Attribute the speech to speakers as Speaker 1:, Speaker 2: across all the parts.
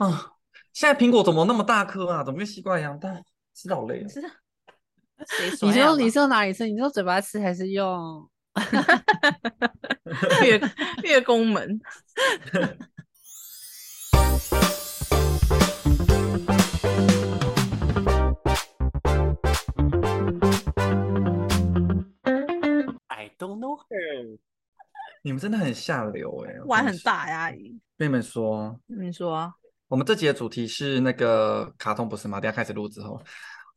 Speaker 1: 啊，现在苹果怎么那么大颗啊？怎么跟西瓜一样大？吃到好累啊！
Speaker 2: 是谁
Speaker 3: 你
Speaker 2: 说
Speaker 3: 说你是用哪里吃？你是用嘴巴吃还是用？
Speaker 2: 月月宫门
Speaker 1: ？I don't know her。你们真的很下流哎、我
Speaker 2: 玩很。大呀，阿姨。
Speaker 1: 跟你们说，
Speaker 2: 你说啊
Speaker 1: 我们这集的主题是那个卡通，不是吗？等一下开始录之后，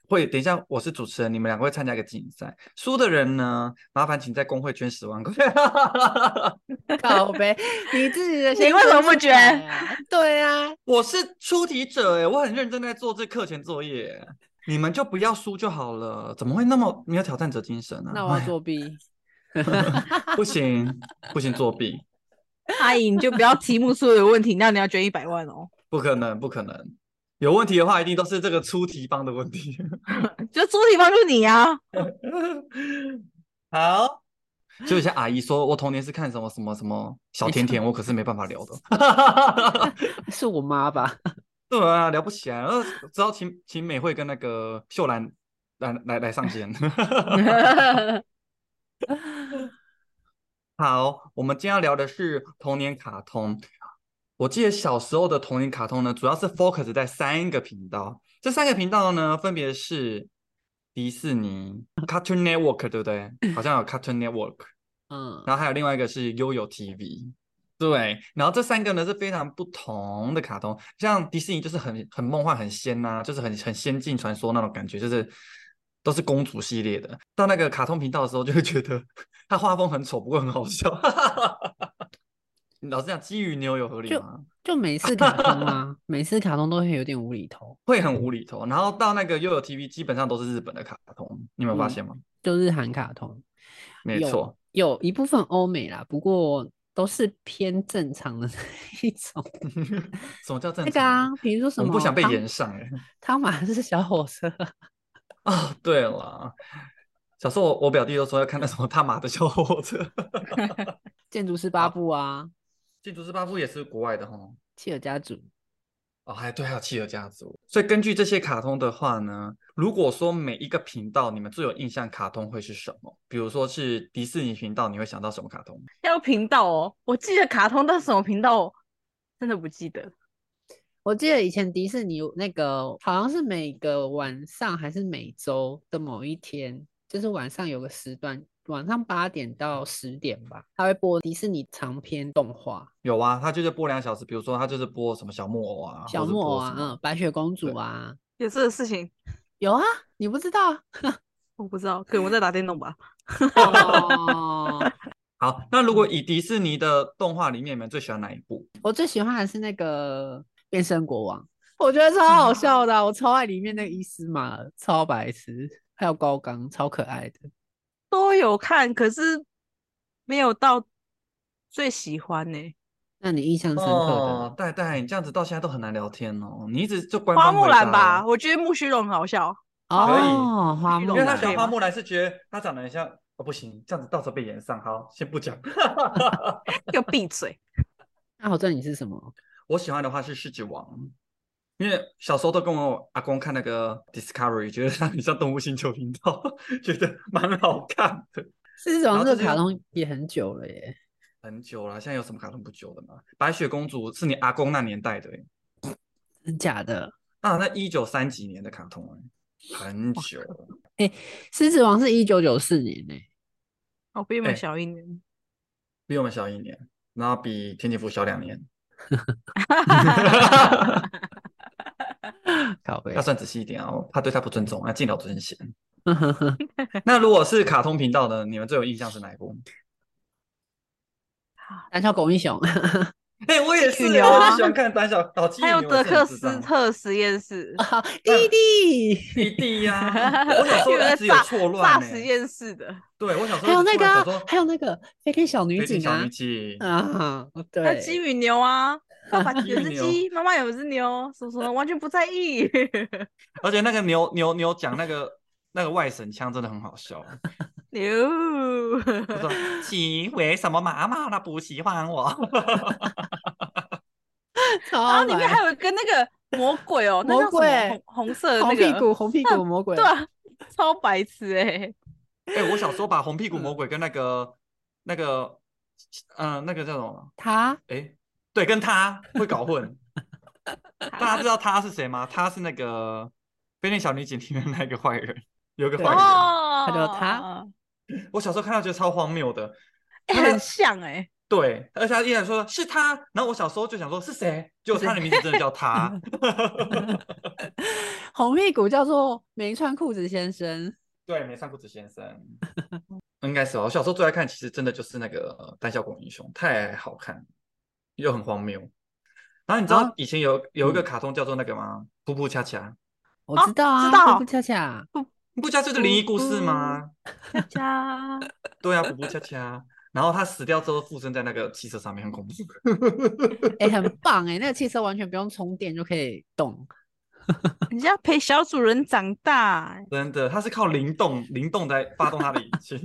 Speaker 1: 会等一下我是主持人，你们两个会参加一个竞赛，输的人呢，麻烦请在工会捐十万块。
Speaker 3: 靠呗，你自己的
Speaker 2: 你
Speaker 3: 先
Speaker 2: 为什么不捐？
Speaker 3: 对啊，
Speaker 1: 我是出题者哎，我很认真在做这课前作业，你们就不要输就好了，怎么会那么没有挑战者精神呢、
Speaker 3: 那我要
Speaker 1: 哎
Speaker 3: 作弊。
Speaker 1: 不行不行作弊，
Speaker 2: 阿姨，你就不要题目出有问题，那你要捐一百万哦。
Speaker 1: 不可能不可能，有问题的话一定都是这个出题方的问题。
Speaker 2: 就出题方就是你啊。
Speaker 1: 好，就有些阿姨说我童年是看什么什么什么小甜甜，我可是没办法聊的。
Speaker 3: 是我妈吧？
Speaker 1: 对啊，聊不起来，呃，只好请请美惠跟那个秀兰来来来上线。好，我们今天要聊的是童年卡通。我记得小时候的童年卡通呢，主要是 focus 在三个频道。这三个频道呢，分别是迪士尼、Cartoon Network，对不对？好像有 Cartoon Network，
Speaker 3: 嗯，
Speaker 1: 然后还有另外一个是悠悠 TV。对，然后这三个呢是非常不同的卡通，像迪士尼就是很很梦幻、很仙呐、就是很很仙境传说那种感觉，就是都是公主系列的。到那个卡通频道的时候，就会觉得 它画风很丑，不过很好笑。老实讲，基于牛有合理
Speaker 3: 就
Speaker 1: 吗？
Speaker 3: 就每次卡通啊，每次卡通都会有点无厘头，
Speaker 1: 会很无厘头。然后到那个又有 TV，基本上都是日本的卡通，你有没有发
Speaker 3: 嗯
Speaker 1: 现吗？
Speaker 3: 就日韩卡通。有
Speaker 1: 没错，
Speaker 3: 有一部分欧美啦，不过都是偏正常的 那一种。
Speaker 1: 什么叫正
Speaker 3: 那个
Speaker 1: 常
Speaker 3: 啊？，比如说什么
Speaker 1: 我们不想被延上哎、
Speaker 3: 汤马是小火车，
Speaker 1: 哦，对了，小时候我我表弟都说要看那什么他妈的小火车，
Speaker 3: 建筑师八部啊，
Speaker 1: 建筑师八夫也是国外的哈。
Speaker 3: 企鹅家族。
Speaker 1: 哦，还对，还有企鹅家族。所以根据这些卡通的话呢，如果说每一个频道你们最有印象卡通会是什么？比如说是迪士尼频道，你会想到什么卡通？
Speaker 2: 要频道哦，我记得卡通，但是什么频道真的不记得。
Speaker 3: 我记得以前迪士尼那个好像是每个晚上还是每周的某一天，就是晚上有个时段，晚上八点到十点吧，他会播迪士尼长篇动画，
Speaker 1: 有啊，他就是播两小时，比如说他就是播什么小木偶啊，
Speaker 3: 小木偶啊，嗯，白雪公主啊，
Speaker 2: 有这个事情
Speaker 3: 有啊，你不知道？
Speaker 2: 我不知道，可能我在打电动吧。
Speaker 3: 哦，
Speaker 1: 好，那如果以迪士尼的动画里面，你们最喜欢哪一部？
Speaker 3: 我最喜欢的是那个变身国王，我觉得超好笑的啊、我超爱里面那个伊斯玛，超白痴，还有高刚，超可爱的。
Speaker 2: 都有看，可是没有到最喜欢呢、
Speaker 3: 那你印象深刻的
Speaker 1: 哦，戴戴，你这样子到现在都很难聊天哦，你一直就官
Speaker 2: 花木
Speaker 1: 方回答
Speaker 2: 兰吧，
Speaker 1: 哦
Speaker 2: 我觉得木须龙很好笑。
Speaker 1: 可以
Speaker 3: 哦，花木
Speaker 2: 因
Speaker 3: 兰
Speaker 1: 因为他喜欢花木兰是觉得他长得很像，哦不行，这样子到时候被延上，好，先不讲。
Speaker 2: 给我闭嘴！
Speaker 3: 那我知道你是什么？
Speaker 1: 我喜欢的话是狮子王，因为小时候都跟我阿公看那个 Discovery，觉得它很像动物星球频道，觉得蛮好看的。
Speaker 3: 狮子王这个卡通也很久了耶。
Speaker 1: 很久了，现在有什么卡通不久的吗？白雪公主是你阿公那年代的欸
Speaker 3: 真假的？
Speaker 1: 啊，那一九三几年的卡通欸很久了。
Speaker 3: 狮子王是一九九四年呢。
Speaker 2: 我比我们
Speaker 1: 哎
Speaker 2: 小一年。
Speaker 1: 比我们小一年，然后比天气福小两年。
Speaker 3: 靠背。
Speaker 1: 要。算仔细一点哦，怕对他不尊重，要敬老尊贤。那如果是卡通频道的，你们最有印象是哪一部？
Speaker 3: 胆小狗英雄，
Speaker 1: 哎、我也是，
Speaker 2: 鸡与牛啊
Speaker 1: 我很喜欢看胆小哦，
Speaker 2: 还有德克斯特实验室，
Speaker 3: 弟弟，
Speaker 1: 弟弟呀、我小时候
Speaker 2: 有个
Speaker 1: 一直有
Speaker 2: 炸
Speaker 1: 错乱呢、
Speaker 2: 炸实验室的，
Speaker 1: 对我小时候
Speaker 3: 还有那个还有那个飞天小女警啊
Speaker 1: 飞天小女，警，
Speaker 3: 啊，
Speaker 2: 还有
Speaker 3: 对，
Speaker 2: 鸡与牛啊，爸爸 有只鸡，妈妈有只牛，什么什么完全不在意。
Speaker 1: 而且那个牛牛牛讲那个那个外省腔真的很好笑。
Speaker 2: 牛，
Speaker 1: 他说：“鸡为什么妈妈她不喜欢我？”
Speaker 3: 超
Speaker 2: 然后里面
Speaker 3: 白
Speaker 2: 还有一个那个魔鬼哦，
Speaker 3: 魔鬼
Speaker 2: 红红色的那个
Speaker 3: 红屁股，红屁股魔鬼。
Speaker 2: 对啊，超白痴哎、
Speaker 1: 哎、我小时候把红屁股魔鬼跟那个那个，嗯、那个叫什么？
Speaker 3: 他
Speaker 1: 哎、对，跟他会搞混。大家知道他是谁吗？他是那个《飞天小女警》里面那个坏人，有个
Speaker 3: 对
Speaker 1: 坏人。
Speaker 2: 哦，
Speaker 3: 他叫他，
Speaker 1: 我小时候看到觉得超荒谬的。
Speaker 2: 很像哎、
Speaker 1: 对，而且他依然说是他，然后我小时候就想说是谁，结果他的名字真的叫他。
Speaker 3: 红屁股叫做没穿裤子先生。
Speaker 1: 对，没穿裤子先生，应该是吧。我小时候最爱看，其实真的就是那个呃《胆小狗英雄》，太好看，又很荒谬。然后你知
Speaker 3: 啊
Speaker 1: 道以前有有一个
Speaker 3: 嗯
Speaker 1: 卡通叫做那个吗？噗噗恰恰，
Speaker 3: 我
Speaker 2: 哦
Speaker 3: 知道啊，
Speaker 2: 知道
Speaker 3: 噗恰恰，
Speaker 1: 不恰就是灵异故事吗？
Speaker 2: 恰恰
Speaker 1: 对啊，噗噗恰恰。然后他死掉之后附身在那个汽车上面，很恐怖。
Speaker 3: 哎、很棒哎、那个汽车完全不用充电就可以动，
Speaker 2: 人家陪小主人长大、欸，
Speaker 1: 真的，他是靠灵动灵动在发动他的引擎。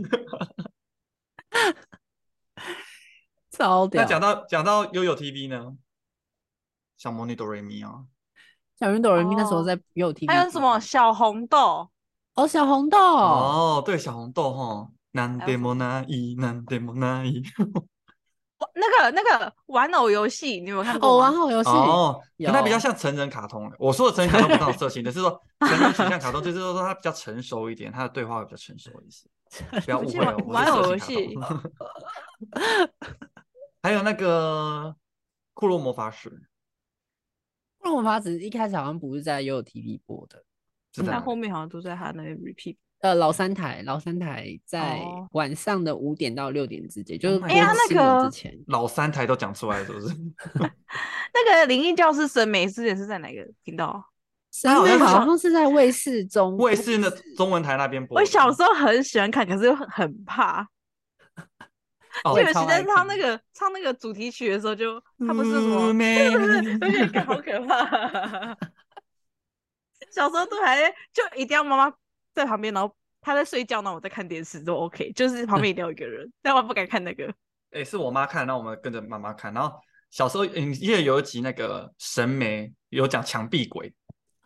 Speaker 3: 超屌
Speaker 1: 那。讲到讲到悠悠 TV 呢？小魔女哆瑞咪啊，
Speaker 3: 小云朵瑞咪那时候
Speaker 2: 哦
Speaker 3: 在悠 TV，
Speaker 2: 还有什么小红豆，
Speaker 3: 哦，小红豆，
Speaker 1: 哦，对，小红豆哈，难得莫那伊，难得莫那伊。
Speaker 2: 哇 那个那个玩偶游戏，你有没有看
Speaker 3: 哦，
Speaker 2: 过吗？
Speaker 3: 玩偶游戏，
Speaker 1: 哦，可它比较像成人卡通欸。我说的成人卡通不是色情的，是说成人形象卡通，就是说它比较成熟一点，它的对话会比较成熟一些。不要误会哦，
Speaker 2: 玩偶游
Speaker 1: 是色情卡通。还有那个库洛魔法使，
Speaker 3: 那魔法只一开始好像不是在悠悠 TV 播的，
Speaker 1: 是在哪里
Speaker 2: 但后面好像都在他那边 repeat。
Speaker 3: 呃，老三台，老三台在
Speaker 2: 哦
Speaker 3: 晚上的五点到六点之间，就是
Speaker 1: Oh my
Speaker 3: 播
Speaker 1: 哎呀
Speaker 2: 那个
Speaker 3: 之前。
Speaker 1: 老三台都讲出来，是不是？
Speaker 2: 那个灵异教师审美之前是在哪个频道？
Speaker 3: 三妹
Speaker 1: 好像是
Speaker 3: 好像是在卫视中，
Speaker 1: 卫视那中文台那边播。
Speaker 2: 我小时候很喜欢看，可是又很很怕。
Speaker 1: 哦
Speaker 2: 就有时在
Speaker 3: 超爱看
Speaker 2: 唱那个唱那个主题曲的时候就，他不是什么
Speaker 1: 妩，媚
Speaker 2: 我觉得好可怕。小时候都还就一定要妈妈在旁边，然后她在睡觉，然后我在看电视都 OK，就是旁边一定要有一个人，但我不敢看那个。
Speaker 1: 哎、是我妈看，然后我们跟着妈妈看。然后小时候，嗯，因为有一集那个神媒有讲墙壁鬼，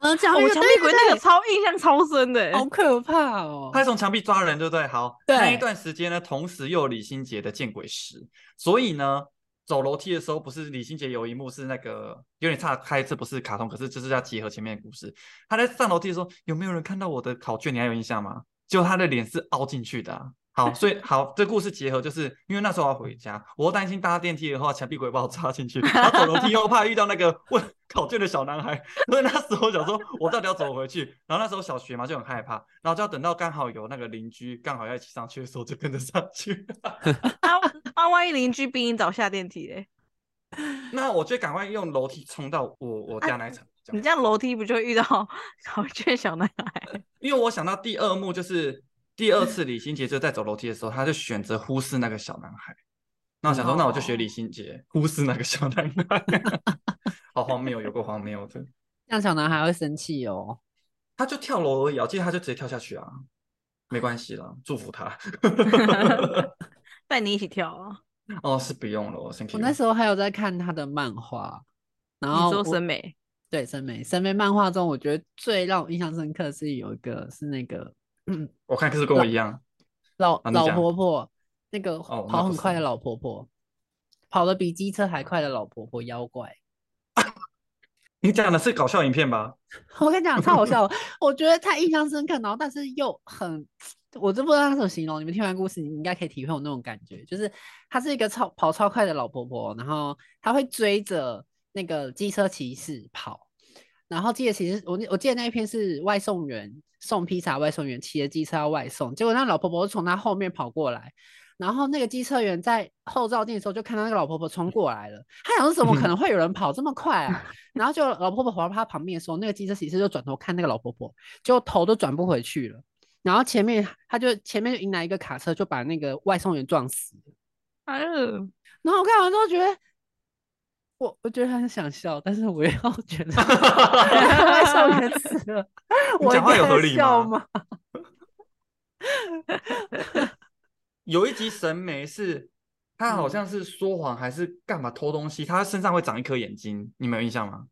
Speaker 3: 呃，讲
Speaker 2: 墙壁鬼那个超印象超深的欸，
Speaker 3: 好可怕哦
Speaker 1: 他。是从墙壁抓人，对不对？好，那一段时间呢，同时又有李心洁的见鬼时，所以呢，走楼梯的时候，不是李心洁有一幕是那个有点岔开，这不是卡通，可是就是要结合前面的故事。他在上楼梯的时候，有没有人看到我的考卷？你还有印象吗？就他的脸是凹进去的啊、好，所以好，这故事结合就是因为那时候要回家，我又担心搭电梯的话，墙壁鬼把我插进去，然后走楼梯又怕遇到那个问 考卷的小男孩，所以那时候想说，我到底要怎么回去？然后那时候小学嘛就很害怕，然后就要等到刚好有那个邻居刚好要一起上去的时候，就跟着上去。
Speaker 2: 啊啊，万一邻居比你早下电梯嘞？
Speaker 1: 那我就赶快用楼梯冲到我我家那一层。
Speaker 2: 你这样楼梯不就会遇到考卷小男孩？
Speaker 1: 因为我想到第二幕就是第二次李心洁就在走楼梯的时候，他就选择忽视那个小男孩。那我想说，那我就学李心洁，忽视那个小男孩，好荒谬，有个荒谬的。
Speaker 3: 这样小男孩会生气哦。
Speaker 1: 他就跳楼而已啊，我记得他就直接跳下去啊，没关系啦，祝福他。
Speaker 2: 带你一起跳啊！
Speaker 1: 哦，是不用了我。
Speaker 3: 那时候还有在看他的漫画，然
Speaker 2: 你说
Speaker 3: 后我
Speaker 2: 审美，
Speaker 3: 对审美审美漫画中，我觉得最让我印象深刻是有一个是那个嗯
Speaker 1: 我看可是跟我一样，
Speaker 3: 老老婆婆，那个跑很快的老婆婆，跑得比机车还快的老婆婆妖怪。
Speaker 1: 你讲的是搞笑影片吧？
Speaker 3: 我跟你讲，超好笑，我觉得太印象深刻，然后但是又很，我真不知道它怎么形容。你们听完故事，你应该可以体会我那种感觉，就是她是一个超跑超快的老婆婆，然后她会追着那个机车骑士跑，然后记得其实我我记得那一篇是外送员送披萨，外送员骑着机车要外送，结果那老婆婆从他后面跑过来。然后那个机车员在后照镜的时候就看到那个老婆婆冲过来了，他想说怎么可能会有人跑这么快啊？然后就老婆婆跑到他旁边的时候，那个机车骑士就转头看那个老婆婆，结果头都转不回去了。然后前面他就前面就迎来一个卡车，就把那个外送员撞死了。
Speaker 2: 哎呦，
Speaker 3: 然后我看完之后觉得，我我觉得很想笑，但是我又觉得外送员死了，
Speaker 1: 你
Speaker 3: 我
Speaker 1: 讲话有合理吗
Speaker 3: 吗？
Speaker 1: 有一集神媒是他好
Speaker 3: 嗯
Speaker 1: 像是说谎还是干嘛偷东西，他身上会长一颗眼睛，你们有印象吗？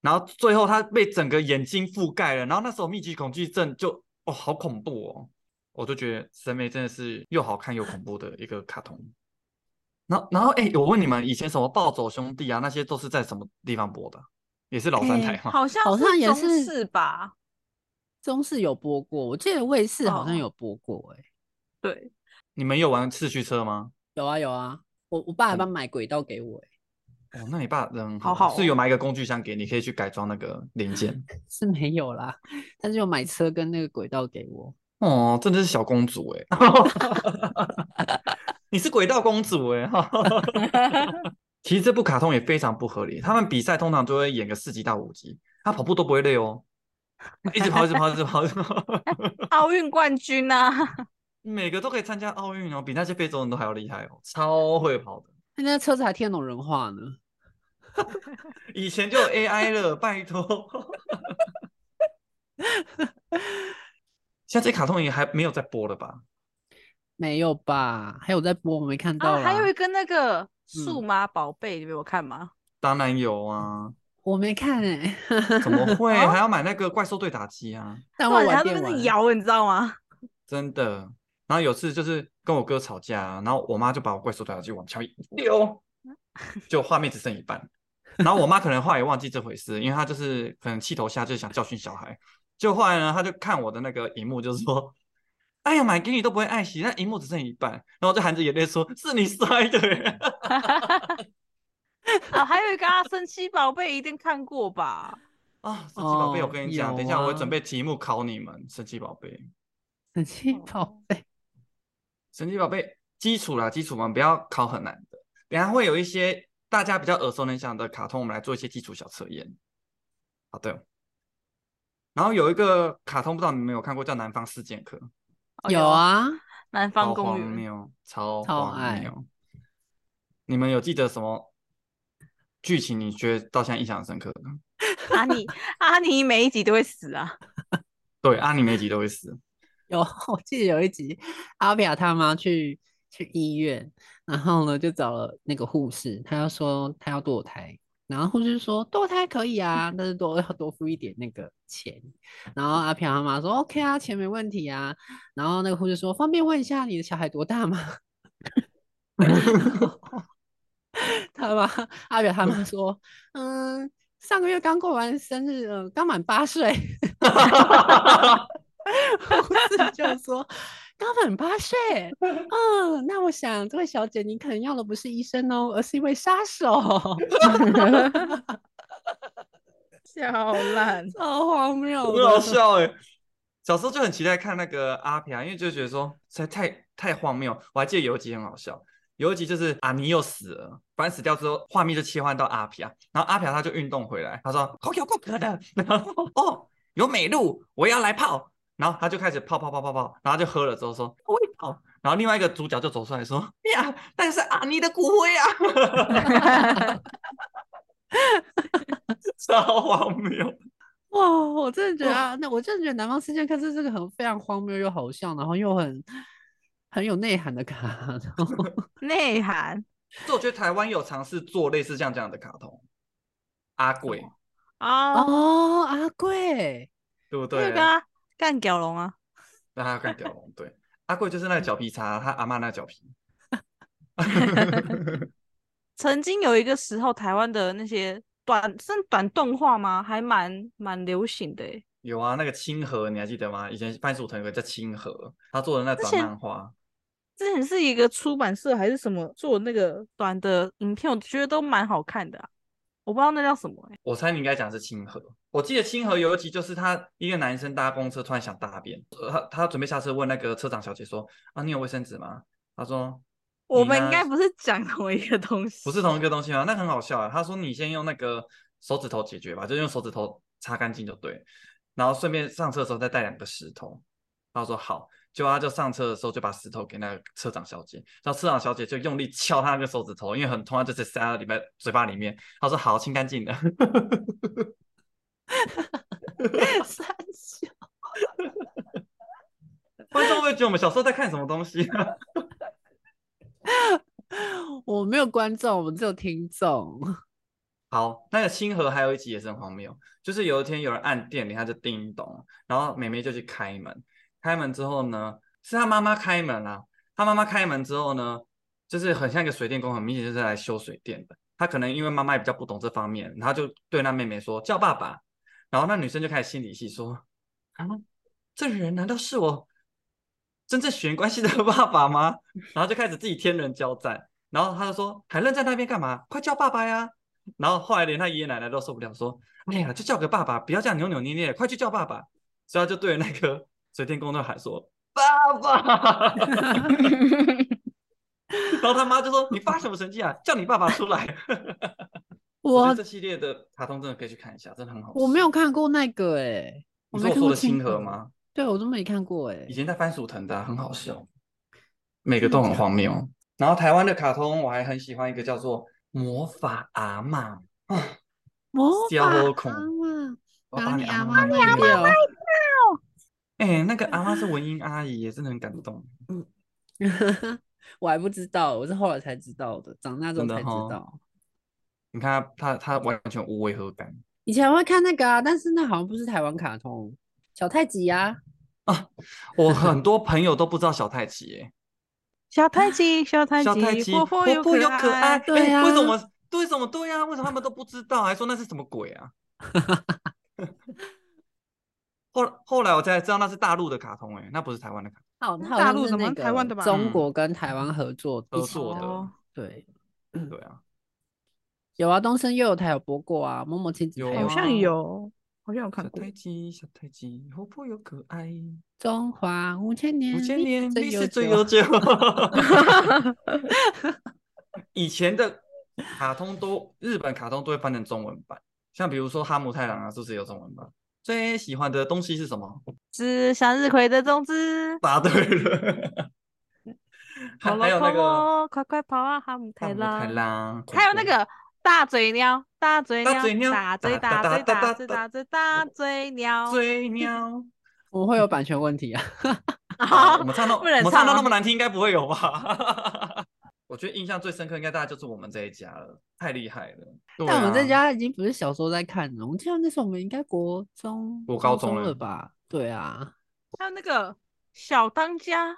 Speaker 1: 然后最后他被整个眼睛覆盖了，然后那时候密集恐惧症就哦好恐怖哦，我就觉得神眉真的是又好看又恐怖的一个卡通。然后然后哎，我问你们以前什么暴走兄弟啊那些都是在什么地方播的？也是老三台
Speaker 3: 哎
Speaker 1: 吗？
Speaker 2: 好像
Speaker 3: 好像也
Speaker 2: 中
Speaker 3: 是
Speaker 2: 视吧？
Speaker 3: 中视有播过，我记得卫视好像
Speaker 2: 哦
Speaker 3: 有播过、欸，
Speaker 2: 对，
Speaker 1: 你们有玩四驱车吗？
Speaker 3: 有啊有啊，我我爸还
Speaker 1: 嗯
Speaker 3: 帮买轨道给我、欸，
Speaker 1: 哦，那你爸人
Speaker 2: 好
Speaker 1: 好，
Speaker 2: 好哦
Speaker 1: 是有买一个工具箱给你，可以去改装那个零件。
Speaker 3: 是没有啦，但是有买车跟那个轨道给我。
Speaker 1: 哦，真的是小公主哎、你是轨道公主哎、其实这部卡通也非常不合理，他们比赛通常都会演个四级到五级，他跑步都不会累哦，一直跑，一直跑，一直跑，一直跑，
Speaker 2: 奥运冠军啊，
Speaker 1: 每个都可以参加奥运哦，比那些非洲人都还要厉害哦，超会跑的。
Speaker 3: 那那车子还听得懂人话呢。
Speaker 1: 以前就有 AI 了，拜托。现在这卡通也还没有在播了吧？
Speaker 3: 没有吧？还有在播，我没看到。
Speaker 2: 还有一个那个数
Speaker 3: 嗯
Speaker 2: 码宝贝，你没有看吗？
Speaker 1: 当然有啊，
Speaker 3: 我没看哎、
Speaker 1: 怎么会还要买那个怪兽对打机啊？
Speaker 3: 但我
Speaker 2: 对，他在那
Speaker 3: 玩电玩。
Speaker 2: 摇，你知道吗？
Speaker 1: 真的。然后有次就是跟我哥吵架，然后我妈就把我怪兽对打机往墙壁一丢，就画面只剩一半。然后我妈可能后来也忘记这回事，因为她就是可能气头下就想教训小孩。就后来呢，她就看我的那个荧幕，就是说：“哎呀，买给你都不会爱惜，那荧幕只剩一半。”然后我就含着眼泪说：“是你摔的耶。
Speaker 2: 啊，还有一个啊，神奇宝贝一定看过吧？
Speaker 1: 啊，神奇宝贝，我
Speaker 3: 哦
Speaker 1: 跟你讲，
Speaker 3: 有
Speaker 1: 等一下我会准
Speaker 3: 啊
Speaker 1: 备题目考你们。神奇宝贝，
Speaker 3: 神奇
Speaker 2: 哦
Speaker 3: 宝贝，
Speaker 1: 神奇宝贝基础啦，基础嘛，不要考很难的。等下会有一些大家比较耳熟能详的卡通，我们来做一些基础小测验。好的。然后有一个卡通，不知道你们有看过，叫《南方四剑客》，
Speaker 2: 哦
Speaker 3: 有，啊，
Speaker 2: 南方公园。
Speaker 1: 没有，超荒
Speaker 3: 超爱
Speaker 1: 谬。你们有记得什么剧情？你觉得到现在印象很深刻的？
Speaker 2: 阿尼阿尼每一集都会死啊！
Speaker 1: 对，阿尼每一集都会死。
Speaker 3: 有，我记得有一集，阿比亚他妈去去医院，然后呢就找了那个护士，他要说他要堕胎，然后护士说堕胎可以啊，但是多 要多付一点那个钱。然后阿皮亚他妈说 OK 啊，钱没问题啊。然后那个护士说方便问一下你的小孩多大吗？他妈阿表他妈说嗯。上个月刚过完生日，呃，刚满八岁。护士就说刚满八岁，嗯，那我想这位小姐你可能要的不是医生哦，而是一位杀手，
Speaker 2: 笑烂。
Speaker 3: 超荒谬
Speaker 1: 很好
Speaker 3: 的。
Speaker 1: 笑哎！小时候就很期待看那个阿皮啊，因为就觉得说实在太太荒谬。我还记得有一集很好笑，有一集就是阿尼又死了，反正死掉之后，画面就切换到阿皮啊，然后阿皮啊他就运动回来，他说口有够格的，然后哦有美露，我要来泡，然后他就开始泡泡泡泡泡，然后就喝了之后说我会泡，然后另外一个主角就走出来说 呀，但是阿尼的骨灰啊，超荒谬。
Speaker 3: 哇，我真的觉得啊，那我真的觉得《南方四剑客》是这个很非常荒谬又好笑，然后又很很有内涵的卡通。
Speaker 2: 内涵。
Speaker 1: 所以我觉得台湾有尝试做类似像这样的卡通，阿贵，
Speaker 2: 啊，
Speaker 3: 哦，阿贵，
Speaker 1: 对不对？
Speaker 2: 那个啊干屌龙啊，
Speaker 1: 那他要干屌龙，对，阿贵就是那个脚皮擦，他阿妈那个脚皮。
Speaker 2: 曾经有一个时候，台湾的那些短是短动画吗？还蛮蛮流行的诶。
Speaker 1: 有啊，那个清河你还记得吗？以前番薯藤有个叫清河，他做的那短漫画，
Speaker 2: 之前是一个出版社还是什么做那个短的影片，我觉得都蛮好看的啊、我不知道那叫什么哎、
Speaker 1: 我猜你应该讲的是清河。我记得清河有一集就是他一个男生搭公车突然想大便，呃他他准备下车问那个车长小姐说啊你有卫生纸吗？他说
Speaker 2: 我们应该不是讲同一个东西，
Speaker 1: 不是同一个东西吗？那很好笑啊！他说你先用那个手指头解决吧，就用手指头擦干净就对，然后顺便上车的时候再带两个石头。他说好，结果他就上车的时候就把石头给那个车长小姐，然后车长小姐就用力敲他那个手指头，因为很痛，他就直接塞到里面嘴巴里面。他说好，清干净的。
Speaker 3: 三小，
Speaker 1: 观众会觉得我们小时候在看什么东西、啊？
Speaker 3: 我没有观众，我们只有听众。
Speaker 1: 好，那个星河还有一集也是很荒谬，就是有一天有人按电铃，他就叮咚，然后妹妹就去开门，开门之后呢，是他妈妈开门啊，他妈妈开门之后呢，就是很像一个水电工，很明显就是来修水电的。他可能因为妈妈也比较不懂这方面，然后就对那妹妹说叫爸爸，然后那女生就开始心理戏说啊，这人难道是我真正血缘关系的爸爸吗？然后就开始自己天人交战，然后他就说还愣在那边干嘛？快叫爸爸呀！然后后来连他爷爷奶奶都受不了，说：“哎呀，就叫个爸爸，不要这样扭扭捏捏，快去叫爸爸。”所以他就对那个水电工就喊说：“爸爸！” 然后他妈就说：“你发什么神经啊？叫你爸爸出来！” 我这系列的卡通真的可以去看一下，真的很好。
Speaker 3: 我没有看过那个哎，
Speaker 1: 你说我说的星河吗？
Speaker 3: 对，我都没看过哎。
Speaker 1: 以前在番薯藤的，很好笑，每个都很荒谬。然后台湾的卡通我还很喜欢一个叫做。魔法阿妈啊！
Speaker 3: 魔法阿妈，把你阿妈卖掉！
Speaker 1: 哎，那个阿妈是文英阿姨，也真的很感动。嗯，
Speaker 3: 我还不知道，我是后来才知道的，长大之后才知道。
Speaker 1: 你看他，他他完全无违和感。
Speaker 3: 以前会看那个啊，但是那好像不是台湾卡通。小太极呀！
Speaker 1: 啊，我很多朋友都不知道小太极，哎。
Speaker 2: 小太极，小太极，活泼又可爱。
Speaker 3: 对呀，
Speaker 1: 为什么？为什么？对呀，为什么他们都不知道？还说那是什么鬼啊？后后来我才知道那是大陆的卡通，哎，那不是台湾的卡
Speaker 3: 通。
Speaker 2: 哦，大陆什么？台湾的吧？
Speaker 3: 中国跟台湾合作
Speaker 1: 合作的。
Speaker 3: 对，
Speaker 1: 对啊。
Speaker 3: 有啊，东森幼有台有播过啊，某某亲子
Speaker 2: 好像有。好像有看
Speaker 1: 过。小太极，小太极，活泼又可爱。
Speaker 3: 中华五千年，
Speaker 1: 五千年历史
Speaker 3: 最
Speaker 1: 悠久。以前的卡通都，日本卡通都会翻成中文版，像比如说哈姆太郎啊，是不是有中文版？最喜欢的东西是什么？
Speaker 2: 是向日葵的种子。
Speaker 1: 答对了。
Speaker 2: 还有那个，快快跑啊，哈姆太郎。还有那个。大嘴鸟，大嘴鸟，大嘴大嘴大嘴大嘴大嘴大嘴鸟，
Speaker 1: 嘴鸟。
Speaker 3: 我们会有版权问题啊！
Speaker 1: 我们唱到 我们唱到那么难听，应该不会有吧？我觉得印象最深刻，应该大概就是我们这一家了，太厉害了。
Speaker 3: 但我们这家已经不是小时候在看了，我记得那时候我们应该国中、
Speaker 1: 国高
Speaker 3: 中了吧？对啊。
Speaker 2: 还有那个小当家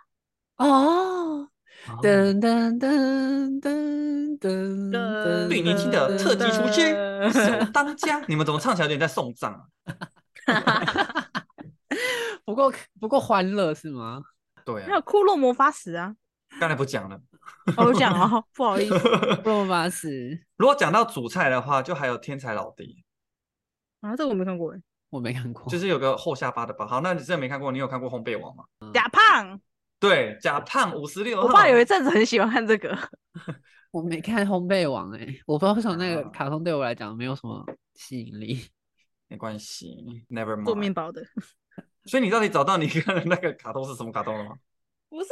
Speaker 3: 哦。噔噔噔噔噔，
Speaker 1: 对年轻的特技厨师，小当家，你们怎么唱起来有点在送葬啊？
Speaker 3: 不够不够欢乐是吗？
Speaker 1: 对啊，
Speaker 2: 还有骷髅魔法使啊，
Speaker 1: 刚才不讲了，
Speaker 2: 我讲哦，不好意思。
Speaker 1: 如果讲到主菜的话，就还有天才老弟
Speaker 2: 啊，这个我没看过哎，
Speaker 3: 我没看过，
Speaker 1: 就是有个后下巴的吧？好，那你真的没看过？你有看过烘焙王吗？
Speaker 2: 假胖。
Speaker 1: 对，假胖五十六。
Speaker 2: 我爸有一阵子很喜欢看这个。
Speaker 3: 我没看《烘焙王》哎，我不知道为什么那个卡通对我来讲没有什么吸引力。
Speaker 1: 没关系，Never mind。
Speaker 2: 做面包的。
Speaker 1: 所以你到底找到你看的那个卡通是什么卡通了吗？
Speaker 2: 不是，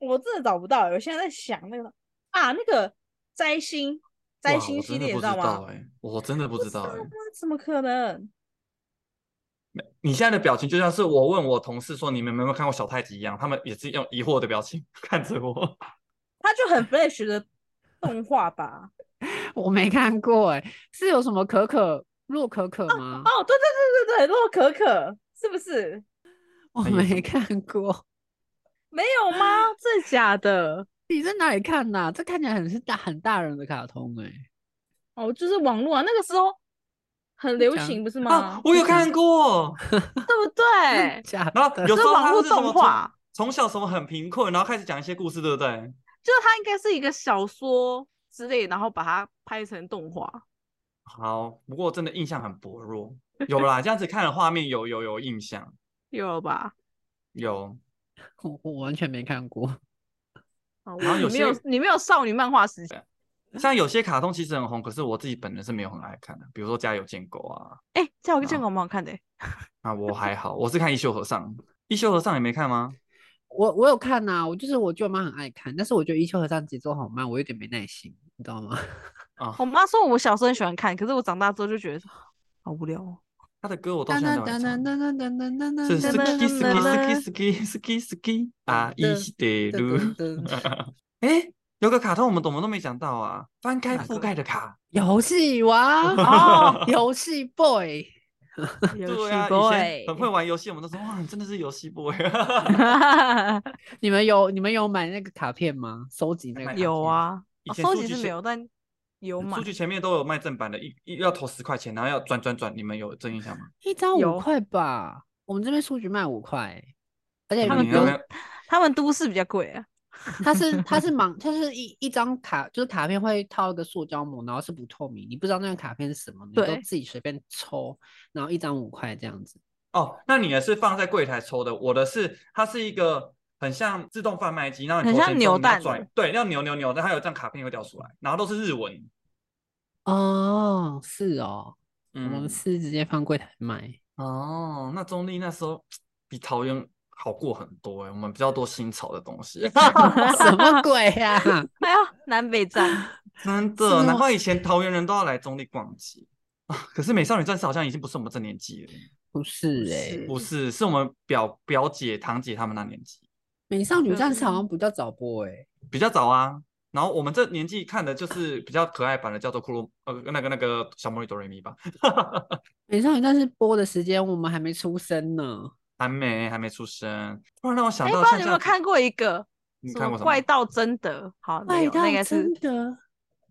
Speaker 2: 我真的找不到。我现在在想那个啊，那个摘星摘星系列，你知道吗？
Speaker 1: 我真的不知道哎，
Speaker 2: 怎么可能？
Speaker 1: 你现在的表情就像是我问我同事说你们有没有看过小太极一样，他们也是用疑惑的表情 看着我。
Speaker 2: 他就很 fresh 的动画吧？
Speaker 3: 我没看过哎，是有什么可可洛可可吗？
Speaker 2: 哦，对对对对对，洛可可是不是？
Speaker 3: 我没看过，
Speaker 2: 没有吗？真的假的？
Speaker 3: 你在哪里看呐？这看起来很是大很大人的卡通哎。
Speaker 2: 哦，就是网络啊，那个时候。很流行不是吗？
Speaker 1: 我有看过，
Speaker 2: 对不对？
Speaker 1: 然后有时候
Speaker 2: 网络动画，
Speaker 1: 从小什么很贫困，然后开始讲一些故事，对不对？
Speaker 2: 就是它应该是一个小说之类，然后把它拍成动画。
Speaker 1: 好，不过真的印象很薄弱。有啦，这样子看了画面有有有印象，
Speaker 2: 有吧？
Speaker 1: 有，
Speaker 3: 我我完全没看过。
Speaker 1: 然后有
Speaker 2: 些你没有少女漫画时期。
Speaker 1: 像有些卡通其实很红，可是我自己本人是没有很爱看的。比如说《家有贱狗》啊，
Speaker 2: 哎，《家有贱狗》蛮好看的。
Speaker 1: 啊，我还好，我是看《一休和尚》，《一休和尚》也没看吗？
Speaker 3: 我我有看呐，我就是我舅妈很爱看，但是我觉得《一休和尚》节奏好慢，我有点没耐心，你知道吗？
Speaker 1: 啊，
Speaker 2: 我妈说我小时候很喜欢看，可是我长大之后就觉得好无聊。
Speaker 1: 他的歌我到现在都会唱。是 ski ski ski ski ski ski 啊，一起的路。哎。有个卡通我们怎么都没讲到啊？翻开覆盖的卡，
Speaker 3: 游戏王
Speaker 2: 哦
Speaker 3: 游戏 boy，
Speaker 2: 游戏
Speaker 1: 对啊，以
Speaker 2: boy
Speaker 1: 前很会玩游戏，我们都说哇，你真的是游戏 boy。
Speaker 3: 你们有你们有买那个卡片吗？收集那个
Speaker 2: 有啊，收集是没有，但有买
Speaker 1: 书。局前面都有卖正版的，一一要投十块钱，然后要转转转，你们有这印象吗？
Speaker 3: 一张五块吧？我们这边数据卖五块，而且
Speaker 2: 他们
Speaker 3: 有
Speaker 1: 你那边
Speaker 2: 他们都市比较贵啊。
Speaker 3: 它是它 是盲，它是一一张卡，就是卡片会套一个塑胶膜，然后是不透明，你不知道那个卡片是什么，你都自己随便抽，然后一张五块这样子。
Speaker 1: 哦，那你的是放在柜台抽的，我的是它是一个很像自动贩卖机，然后你
Speaker 2: 很像
Speaker 1: 投钱之后你要
Speaker 2: 扭蛋的，
Speaker 1: 转对，要扭扭扭，但它有一张卡片会掉出来，然后都是日文。
Speaker 3: 哦，是哦，我们
Speaker 1: 嗯，
Speaker 3: 是直接放柜台卖。
Speaker 1: 哦，那中立那时候比桃园好过很多哎，我们比较多新潮的东西。
Speaker 3: 什么鬼呀、
Speaker 2: 哎呀，南北站
Speaker 1: 真的，难
Speaker 3: 吗
Speaker 1: 怪以前桃园人都要来中立逛街啊。可是美少女战士好像已经不是我们这年纪了，
Speaker 3: 不是哎、
Speaker 2: 是
Speaker 1: 不是，是我们表表姐、堂姐他们那年纪
Speaker 3: 美少女战士好
Speaker 2: 嗯
Speaker 3: 像比较早播哎、
Speaker 1: 比较早啊。然后我们这年纪看的就是比较可爱版的，叫做库鲁呃那个那个小魔女哆瑞咪吧，
Speaker 3: 美少女战士播的时间我们还没出生呢。
Speaker 1: 还没还没出生。突然让我想
Speaker 2: 哎，
Speaker 1: 到，
Speaker 2: 不知道
Speaker 1: 像这样子
Speaker 2: 你有没有看过一个
Speaker 1: 你看过什么
Speaker 2: 怪盗真的？好，
Speaker 3: 怪盗
Speaker 2: 那应该是
Speaker 3: 真的，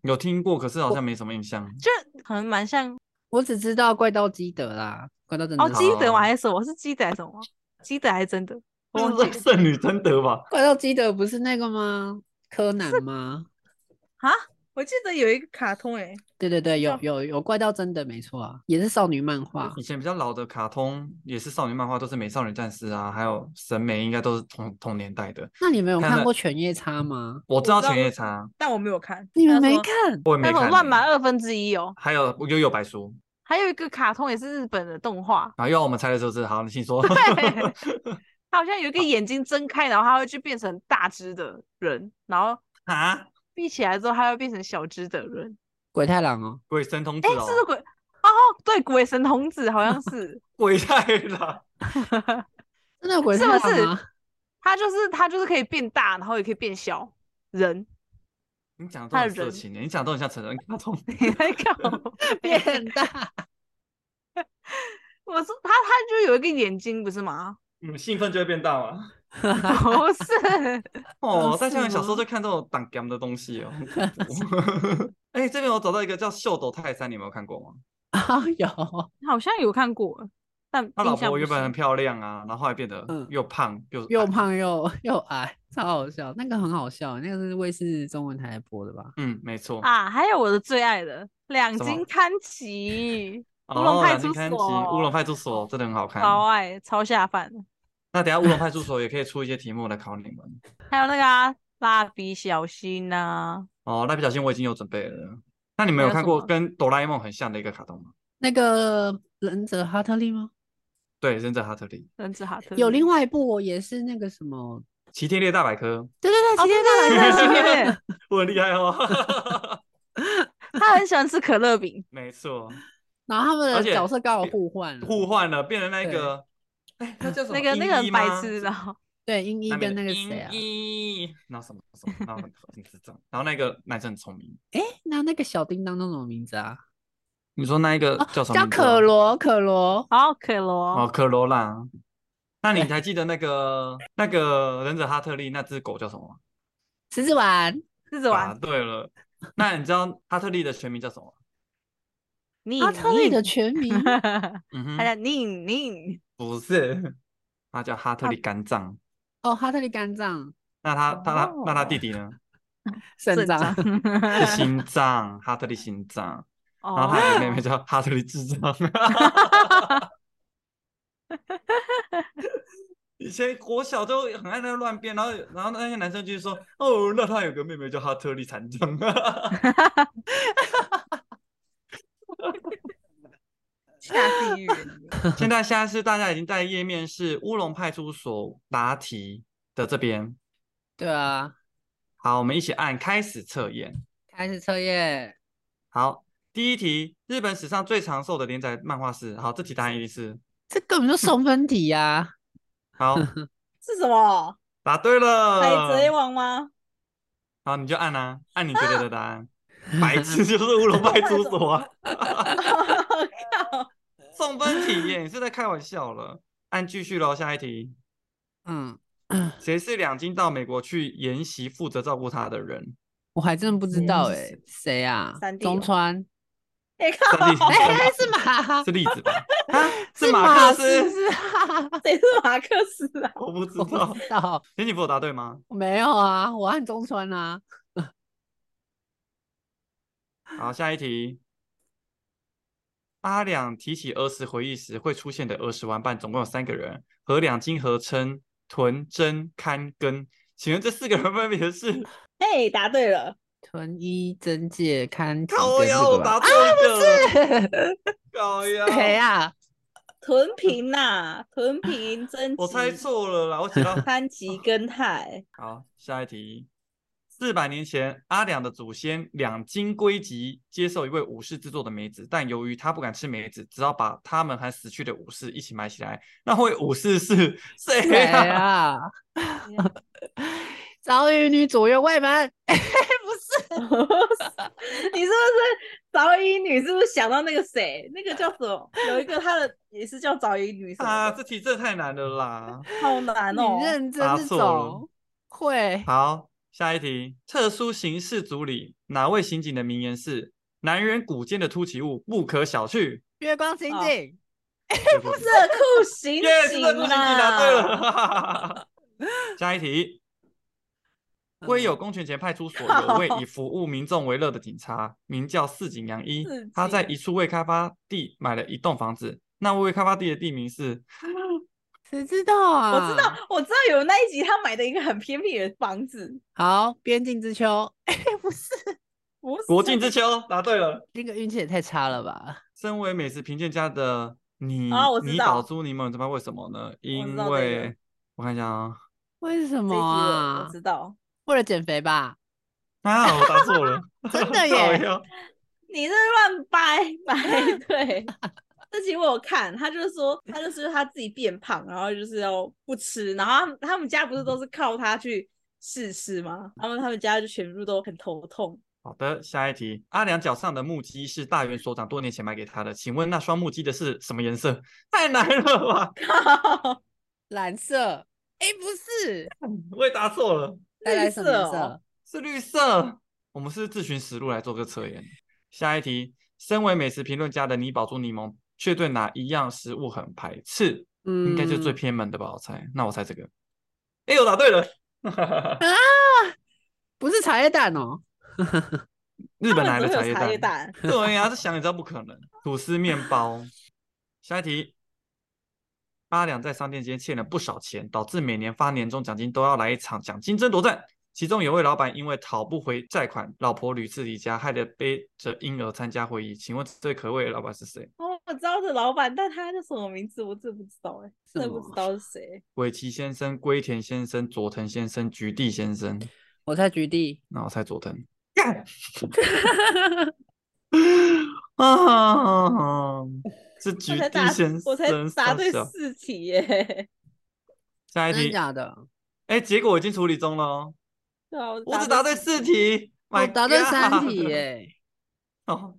Speaker 1: 有听过，可是好像没什么印象。
Speaker 2: 就可能蛮像
Speaker 3: 我只知道怪盗基德啦，怪盗真的
Speaker 2: 哦，基德我？还是什么？是基德还是什么？基德还是真的？我忘记了
Speaker 1: 这是圣女贞德吧？
Speaker 3: 怪盗基德不是那个吗？柯南吗？
Speaker 2: 啊！我记得有一个卡通哎，
Speaker 3: 对对对，有有有怪盗真的没错啊，也是少女漫画
Speaker 1: 以。前比较老的卡通也是少女漫画，都是美少女战士啊，还有审美应该都是同同年代的。
Speaker 3: 那你们有
Speaker 1: 看
Speaker 3: 过《犬夜叉》吗？
Speaker 1: 我知道犬夜叉，
Speaker 2: 但我没有看。
Speaker 3: 你们没？看？
Speaker 1: 我也没看欸。
Speaker 2: 还有什么乱码二分之一哦，
Speaker 1: 还有悠悠白书，
Speaker 2: 还有一个卡通也是日本的动画，
Speaker 1: 然后又要我们猜的时候是？好，你请说。
Speaker 2: 它好像有一个眼睛睁开，然后他会去变成大只的人，然后
Speaker 1: 啊，
Speaker 2: 闭起来之后，他会变成小只的人。
Speaker 3: 鬼太郎哦，
Speaker 1: 鬼神童子
Speaker 2: 哎，
Speaker 1: 哦，
Speaker 2: 是不是鬼？哦，对，鬼神童子好像是，
Speaker 1: 鬼太郎，
Speaker 3: 真的有鬼
Speaker 2: 是不是？他就是他就是可以变大，然后也可以变小人。
Speaker 1: 你讲的都很色情耶，你讲的都很像成人卡通。
Speaker 2: 你在干嘛？
Speaker 3: 变大，
Speaker 2: 我说他他就有一个眼睛，不是吗？
Speaker 1: 嗯，兴奋就会变大吗？
Speaker 2: 不是，
Speaker 1: 哦，
Speaker 3: 是
Speaker 1: 大家小时候就看这种挡 gam 的东西哦。哎，这边我找到一个叫秀斗泰山，你有没有看过吗？
Speaker 3: 啊有，
Speaker 2: 好像有看过，但
Speaker 1: 他老婆原本很漂亮啊，然后后来变得
Speaker 3: 嗯
Speaker 1: 又胖又
Speaker 3: 又胖又又矮，超好笑。那个很好笑，那个是卫视中文台播的吧？
Speaker 1: 嗯，没错。
Speaker 2: 啊。还有我的最爱的两金看齐，乌
Speaker 1: 哦，
Speaker 2: 龙派出所
Speaker 1: 乌龙派出所真的很好看。
Speaker 2: 超爱，超下饭。
Speaker 1: 那等下乌龙派出 所也可以出一些题目来考你们。
Speaker 2: 还有那个啊，蜡笔小新呐、
Speaker 1: 哦，蜡笔小新我已经有准备了。那你们有看过跟哆啦 A 梦很像的一个卡通吗？
Speaker 3: 那个忍者哈特利吗？
Speaker 1: 对，忍者哈特利、
Speaker 2: 忍者哈特
Speaker 3: 有另外一部哦也是那个什么，
Speaker 1: 齐天烈大百科，
Speaker 3: 对对对，
Speaker 2: 哦，
Speaker 3: 齐天
Speaker 2: 对
Speaker 3: 大百科。
Speaker 1: 我很厉害哦。
Speaker 2: 他很喜欢吃可乐饼，
Speaker 1: 没错，
Speaker 3: 然后他们的角色刚好互换了，
Speaker 1: 互换了，变成那个，哎，那叫什么？
Speaker 2: 那个那个白痴，然后
Speaker 3: 对，英一跟那个
Speaker 1: 英
Speaker 3: 谁啊？
Speaker 1: 一，然后什么什么，然后很很智障，然后那个男生很聪明。
Speaker 3: 哎，那那个小叮当叫什么名字啊？
Speaker 1: 你说那一个
Speaker 3: 哦
Speaker 1: 叫什么？
Speaker 3: 叫可。罗，可罗。
Speaker 2: 哦可罗，
Speaker 1: 哦，可罗啦。那你还记得那个那个忍者哈特利那只狗叫什么吗？
Speaker 3: 狮子丸，
Speaker 1: 答
Speaker 2: 狮子丸，
Speaker 1: 对了。那你知道哈特利的全名叫什么吗？
Speaker 2: 你
Speaker 3: 阿特利的全名
Speaker 2: 他叫宁宁，
Speaker 1: 不是，他叫哈特利肝脏。
Speaker 3: 哦，哈特利肝脏、
Speaker 1: 那他他他那他弟
Speaker 2: 哦
Speaker 1: 弟呢？
Speaker 3: 肾脏，
Speaker 1: 是 心脏，哈特利心脏。然后
Speaker 2: 哦
Speaker 1: 他有个妹妹 叫哈特利智障。以前国小都很爱那个乱编，然后然后那些男生就说：“哦，那他有个妹妹叫哈特利残障。
Speaker 2: 下地狱”
Speaker 1: 现在现在是大家已经在页面是乌龙派出所答题的这边。
Speaker 3: 对啊，
Speaker 1: 好，我们一起按开始测验。
Speaker 3: 开始测验，
Speaker 1: 好，第一题，日本史上最长寿的连载漫画是？好，这题答案一定是
Speaker 3: 这根本就送分题呀、
Speaker 1: 好，
Speaker 2: 是什么？
Speaker 1: 答对了。
Speaker 2: 海贼王吗？
Speaker 1: 好，你就按啊，按你觉得的答案。白痴就是乌龙派出所啊！
Speaker 2: 靠，
Speaker 1: 送分题耶，你是在开玩笑了？按继续喽，下一题。
Speaker 3: 嗯，
Speaker 1: 谁是两金到美国去研习，负责照顾他的人？
Speaker 3: 我还真的不知道哎、
Speaker 1: 是
Speaker 3: 谁啊中川？
Speaker 2: 哎靠，
Speaker 3: 哎、是马？
Speaker 1: 是栗子吧？啊，
Speaker 3: 是
Speaker 1: 马克思？
Speaker 3: 是啊？
Speaker 2: 谁是马克思啊？
Speaker 1: 我不知
Speaker 3: 我不
Speaker 1: 道。
Speaker 3: 知道，
Speaker 1: 田启福有答对吗？
Speaker 3: 我没有啊，我按中川啊。
Speaker 1: 好，下一题。阿两提起儿时回忆时会出现的儿时玩伴，总共有三个人，和两金合称屯、真、堪、根。请问这四个人分别是？
Speaker 2: 嘿，答对了，
Speaker 3: 屯一真介看几
Speaker 1: 靠
Speaker 3: 根这
Speaker 1: 腰，
Speaker 3: 个
Speaker 1: 我答
Speaker 3: 吧？
Speaker 1: 错一个。靠腰，
Speaker 3: 谁啊？
Speaker 2: 屯平呐，屯平真
Speaker 1: 我猜
Speaker 2: 吉
Speaker 1: 错了啦，我写到
Speaker 2: 潘吉根泰，
Speaker 1: 好，下一题。四百年前，阿两的祖先两金归吉接受一位武士制作的梅子，但由于他不敢吃梅子，只好把他们和死去的武士一起埋起来。那位武士是谁
Speaker 3: 谁
Speaker 1: 啊？
Speaker 3: 啊？早乙女左右卫门？不是，
Speaker 2: 你是不是早乙女？是不是想到那个谁？那个叫什么？有一个他的也是叫早乙女什
Speaker 1: 啊，这题真的太难了啦！
Speaker 2: 好难哦
Speaker 3: 你。认真这种会
Speaker 1: 好，下一题。特殊刑事组里哪位刑警的名言是“男人骨间的突起物不可小觑
Speaker 3: 月光刑
Speaker 2: 哦
Speaker 3: 警？”？
Speaker 1: 不
Speaker 2: 色库刑
Speaker 1: 耶，是
Speaker 2: 警
Speaker 1: 这部刑警答对
Speaker 2: 啊！
Speaker 1: 了。下一题。归有公权前派出所有位以服务民众为乐的警察，名叫四井洋一。他在一处未开发地买了一栋房子，那未开发地的地名是
Speaker 3: 谁知道啊？
Speaker 2: 我知道，我知道有那一集他买的一个很偏僻的房子，
Speaker 3: 好，边境之秋。哎，不是，
Speaker 2: 不是
Speaker 1: 国境之秋。答对了。
Speaker 3: 这个运气也太差了吧？
Speaker 1: 身为美食评鉴家的你，
Speaker 2: 啊我知道
Speaker 1: 你岛猪柠檬，你知道为什么呢？因为我看一下啊，
Speaker 3: 为什么啊
Speaker 2: 我？知道。
Speaker 3: 为了减肥吧？
Speaker 1: 啊，我答错了，
Speaker 3: 真的
Speaker 1: 靠
Speaker 3: 耶
Speaker 2: 你是乱掰掰对。这集我有看，他就是说，他就是他自己变胖，然后就是要不吃，然后他们他们家不是都是靠他去试吃吗？然后他们家就全部都很头痛。
Speaker 1: 好的，下一题。阿良脚上的木屐是大元所长多年前买给他的，请问那双木屐的是什么颜色？太难了吧！
Speaker 2: 靠，
Speaker 3: 蓝色？哎，不是，
Speaker 1: 我也答错了，
Speaker 2: 绿色哦？
Speaker 1: 是绿色。我们是自寻实路来做个测验。下一题，身为美食评论家的你保住柠檬，却对哪一样食物很排斥？
Speaker 3: 嗯，
Speaker 1: 应该就是最偏门的吧？我猜。那我猜这个。哎，我答对了。
Speaker 3: 不是茶叶蛋哦。
Speaker 1: 日本来的
Speaker 2: 茶叶
Speaker 1: 蛋。
Speaker 2: 蛋，
Speaker 1: 对呀、这想也知道不可能。吐司面包。下一题。阿良在商店间欠了不少钱，导致每年发年终奖金都要来一场奖金争夺战。其中有位老板因为讨不回债款，老婆屡次离家，害得背着婴儿参加会议。请问最可畏的老板是谁？
Speaker 2: 哦，我知道是老板，但他叫什么名字我真的不知道哎、真的不知道是谁。
Speaker 1: 尾崎先生、龟田先生、佐藤先生、菊地先生。
Speaker 3: 我猜菊地。
Speaker 1: 那我猜佐藤。干啊！是
Speaker 2: 我
Speaker 1: 菊地先生。
Speaker 2: 我才答对四题耶、
Speaker 3: 真的
Speaker 1: 下一题。
Speaker 3: 假的？
Speaker 1: 哎，结果已经处理中了哦。
Speaker 2: 对啊，
Speaker 1: 我只答对四题，
Speaker 3: 我答对三题耶。
Speaker 1: 哦，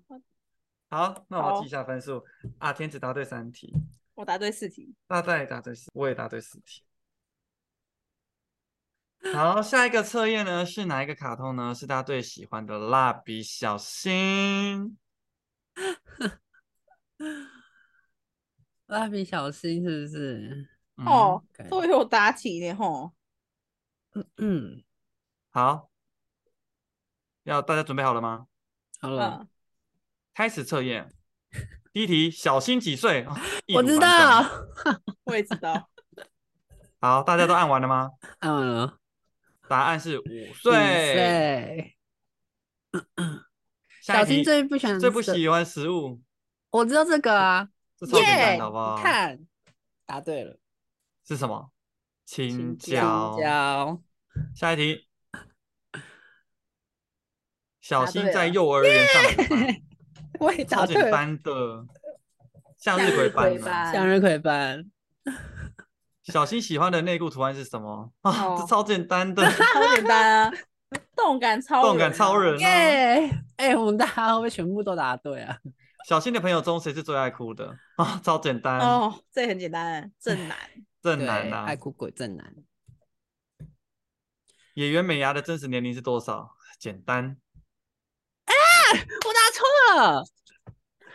Speaker 1: 好，那我
Speaker 2: 好
Speaker 1: 记一下分数。啊，天只答对三题，
Speaker 2: 我答对四题。
Speaker 1: 大概答对四，我也答对四题。好，下一个测验呢是哪一个卡通呢？是大家最喜欢的蜡笔小新。
Speaker 3: 蜡笔小新是不是？
Speaker 1: 嗯
Speaker 2: 哦
Speaker 3: 感，
Speaker 2: 都有答题的吼。
Speaker 3: 嗯，
Speaker 1: 好，要大家准备好了吗？
Speaker 3: 好了，
Speaker 2: 嗯，
Speaker 1: 开始测验。第一题，小新几岁？哦
Speaker 3: 我知道。
Speaker 2: 我也知道。
Speaker 1: 好，大家都按完了吗？
Speaker 3: 按完了。
Speaker 1: 答案是五
Speaker 3: 五
Speaker 1: 岁。
Speaker 3: 岁。小新最不喜欢
Speaker 1: 最不喜欢食物，
Speaker 3: 我知道这个啊，
Speaker 1: 这超简单
Speaker 3: 耶！
Speaker 1: 的，好不好？
Speaker 3: 你看，答对了。
Speaker 1: 是什么？青
Speaker 2: 青
Speaker 1: 椒。下一题，小新在幼儿园上
Speaker 3: 我也
Speaker 1: 超简。单的，向日葵班
Speaker 3: 向日葵班，
Speaker 1: 小新喜欢的内裤图案是什么 啊？这
Speaker 2: 哦
Speaker 1: 超简单的。
Speaker 2: 超简单啊！动感超
Speaker 1: 动感超人啊！
Speaker 3: 耶！哎，我们大家会不会全部都答对啊？
Speaker 1: 小新的朋友中谁是最爱哭的啊？超简单，
Speaker 2: 哦，这很简单，正男。
Speaker 1: 正男啊
Speaker 3: 对爱。哭鬼正男。
Speaker 1: 演员美伢的真实年龄是多少？简单，
Speaker 3: 我答错了，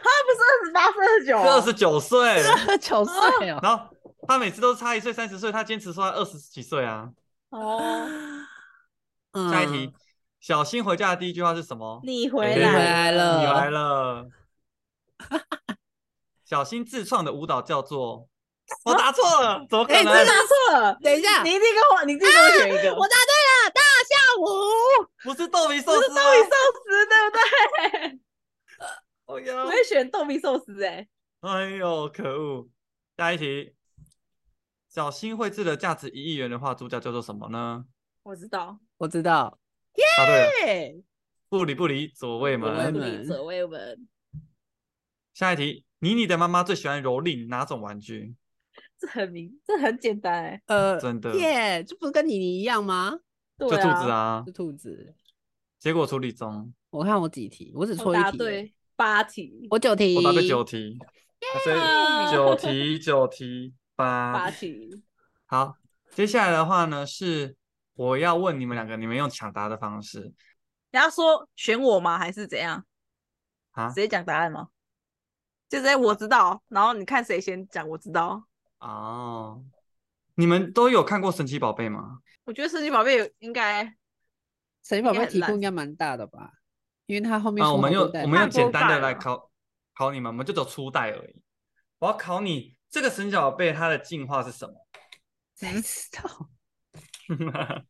Speaker 2: 他不是二十八、二十九，
Speaker 1: 二十九岁。
Speaker 3: 九岁哦。
Speaker 1: 然后他每次都差一岁、三十岁，他坚持说他二十几岁啊。
Speaker 2: 哦，
Speaker 3: 嗯
Speaker 1: 下一题，小新回家的第一句话是什么？
Speaker 2: 你回来
Speaker 3: 来了
Speaker 1: 你来了。小新自创的舞蹈叫做……我答错了，怎么可
Speaker 2: 哎，
Speaker 1: 能？
Speaker 2: 真答错了。
Speaker 3: 等一下，
Speaker 2: 你一定跟我，你一定跟我选一个。
Speaker 3: 我答对了，大下舞。
Speaker 1: 不是豆皮寿
Speaker 2: 不是
Speaker 1: 司吗？
Speaker 2: 豆皮寿司，对不对？
Speaker 1: 哦呀
Speaker 2: 我会选豆皮寿司，哎，
Speaker 1: 哎呦，可恶！下一题，小新绘制的价值一亿元的画，主角叫做什么呢？
Speaker 2: 我知道。
Speaker 3: 我知道，
Speaker 1: 答对了，
Speaker 3: 耶，
Speaker 1: 不理不理，左卫门。
Speaker 2: 左卫门，
Speaker 1: 下一题，妮妮的妈妈最喜欢蹂躏哪种玩具？
Speaker 2: 这很明，这很简单，哎，
Speaker 3: 呃，
Speaker 1: 真的
Speaker 3: 耶，这不是跟妮妮一样吗？
Speaker 1: 就
Speaker 2: 对
Speaker 1: 兔子啊
Speaker 3: 是。兔子。
Speaker 1: 结果处理中，
Speaker 3: 我看我几题，我只
Speaker 2: 我
Speaker 3: 错一题耶，
Speaker 2: 答对八题，
Speaker 3: 我九题，
Speaker 1: 我答对九题，所以 九题九题八
Speaker 2: 八。题。
Speaker 1: 好，接下来的话呢是我要问你们两个，你们用抢答的方式
Speaker 2: 人家说选我吗？还是怎样？
Speaker 1: 啊
Speaker 2: 直接讲答案吗？就直接我知道，然后你看谁先讲，我知道。
Speaker 1: 哦。你们都有看过神奇宝贝吗？
Speaker 2: 我觉得神奇宝贝应该
Speaker 3: 神奇宝贝题库
Speaker 2: 应该
Speaker 3: 蛮大的吧？因为它后面
Speaker 1: 啊，我们用我们用简单的来考考你们，我们就走初代而已。我要考你，这个神奇宝贝它的进化是什么？
Speaker 3: 谁知道？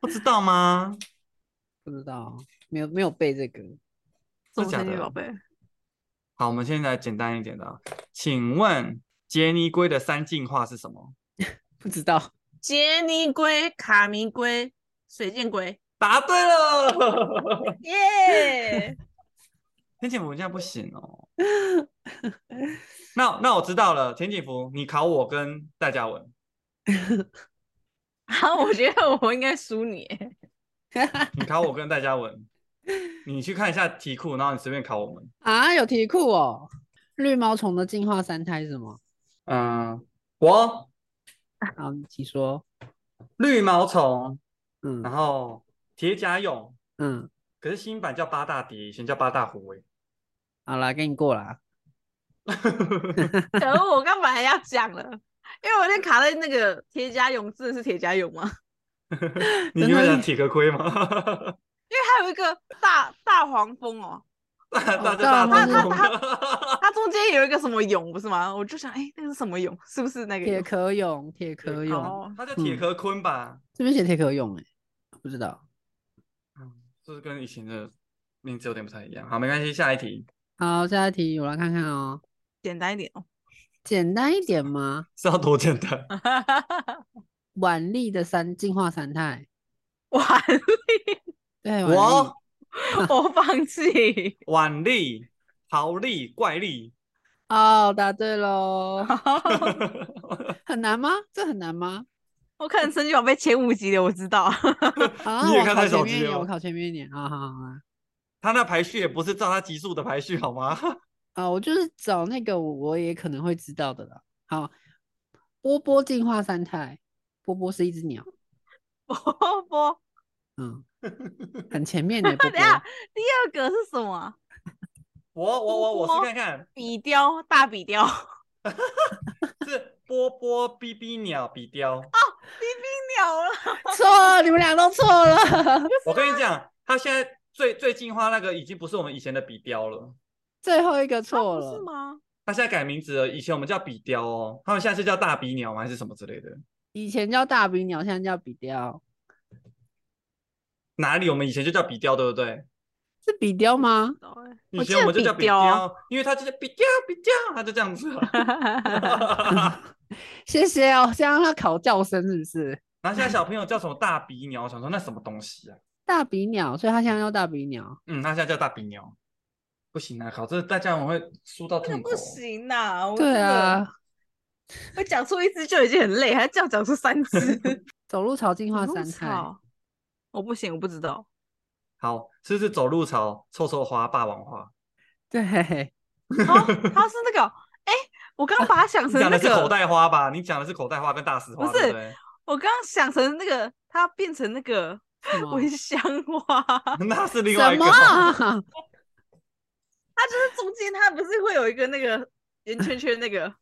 Speaker 1: 不知道吗？
Speaker 3: 不知道，没有没有背这个。
Speaker 2: 什么
Speaker 1: 假的
Speaker 2: 宝贝？
Speaker 1: 好，我们现在简单一点的啊，请问杰尼龟的三进化是什么？
Speaker 3: 不知道，
Speaker 2: 杰尼龟、卡迷龟、水箭龟。
Speaker 1: 答对了，
Speaker 2: 耶！
Speaker 1: 天井福这样不行哦。那那我知道了，田景福，你考我跟戴嘉文，
Speaker 2: 好，我觉得我应该输你。
Speaker 1: 你考我跟戴嘉文，你去看一下题库，然后你随便考我们。
Speaker 3: 啊，有题库哦。绿毛虫的进化三胎是什么？
Speaker 1: 嗯，我
Speaker 3: 好，请说。
Speaker 1: 绿毛虫，
Speaker 3: 嗯
Speaker 1: 然后铁甲蛹，
Speaker 3: 嗯，
Speaker 1: 可是新版叫八大蝶，以前叫八大狐欸诶。
Speaker 3: 好啦，给你过啦。
Speaker 2: 可恶，我刚本来要讲了，因为我那卡在那个铁甲蛹，真的是铁甲蛹吗？
Speaker 1: 你
Speaker 3: 真的
Speaker 1: 原本讲铁壳龟吗？
Speaker 2: 因为还有一个大大黄蜂哦，
Speaker 1: 大大家
Speaker 3: 大
Speaker 1: 大
Speaker 3: 黄
Speaker 1: 大
Speaker 2: 它中间有一个什么蛹不是吗？我就想，哎、那个是什么蛹？是不是那个
Speaker 3: 铁
Speaker 2: 蛹？
Speaker 3: 壳蛹，铁壳蛹，
Speaker 2: 哦，
Speaker 1: 它叫铁壳鲲吧？
Speaker 3: 这边写铁壳蛹哎，不知道。
Speaker 1: 嗯，就是跟以前的名字有点不太一样。好，没关系，下一题
Speaker 3: 好，下一题我来看看哦。
Speaker 2: 简单一点哦。
Speaker 3: 简单一点吗？
Speaker 1: 是要多简单？
Speaker 3: 腕力的三进化三态，
Speaker 2: 完
Speaker 3: 对，腕
Speaker 1: 我
Speaker 3: 力
Speaker 2: 我放弃。
Speaker 1: 腕力、豪力、怪力，
Speaker 3: 哦，答对喽。很难吗？这很难吗？
Speaker 2: 我看神奇宝贝前五集的，我知道。
Speaker 3: 啊，
Speaker 1: 你也看太少集了
Speaker 3: 前面一点，我考前面一点。啊，好好好。
Speaker 1: 他那排序也不是照他集数的排序，好吗？
Speaker 3: 啊，我就是找那个我我也可能会知道的啦。好，波波进化三态，波波是一只鸟，
Speaker 2: 波波，
Speaker 3: 嗯，很前面的波
Speaker 2: 等下
Speaker 3: 波。
Speaker 2: 第二个是什么啊？
Speaker 1: 我我我我是看看，
Speaker 2: 比雕，大比雕。
Speaker 1: 是波波哔哔鸟比雕。
Speaker 2: 哦，哔哔鸟了，
Speaker 3: 错了，你们俩都错了。
Speaker 1: 我跟你讲，他现在最最进化那个已经不是我们以前的比雕了，
Speaker 3: 最后一个错
Speaker 2: 了是，吗？
Speaker 1: 他现在改名字了。以前我们叫比雕哦，他们现在是叫大鼻鸟吗？还是什么之类的？
Speaker 3: 以前叫大鼻鸟，现在叫比雕，
Speaker 1: 哪里？我们以前就叫比雕，对不对？
Speaker 3: 是比雕吗？
Speaker 1: 以前我们就叫比
Speaker 2: 比雕
Speaker 1: 雕，因为他就是比雕比雕，他就这样子啊。
Speaker 3: 谢谢哦，先让他考叫声是不是？
Speaker 1: 然后现在小朋友叫什么大鼻鸟，我想说那什么东西啊？
Speaker 3: 大鼻鸟，所以他现在叫大鼻鸟。
Speaker 1: 嗯，他现在叫大鼻鸟，不行啊，考这大家我会输到痛
Speaker 2: 不，行呐！我
Speaker 3: 对，啊，
Speaker 2: 我讲出一只就已经很累，还这样讲出三只，
Speaker 3: 走路朝进化三态，
Speaker 2: 那么吵我不行，我不知道。
Speaker 1: 好，是不是走路草，臭臭花，霸王花。
Speaker 3: 对，
Speaker 2: 哦，它是那个，哎，我刚刚把它想 成那
Speaker 1: 讲的是口，袋花吧？你讲的是口袋花跟大石花，
Speaker 2: 不是？我刚刚想成那个，它变成那个 蚊香花，
Speaker 1: 那是另外
Speaker 3: 什么
Speaker 1: 一个。
Speaker 3: 啊？
Speaker 2: 它就是中间它不是会有一个那个圆圈圈那个，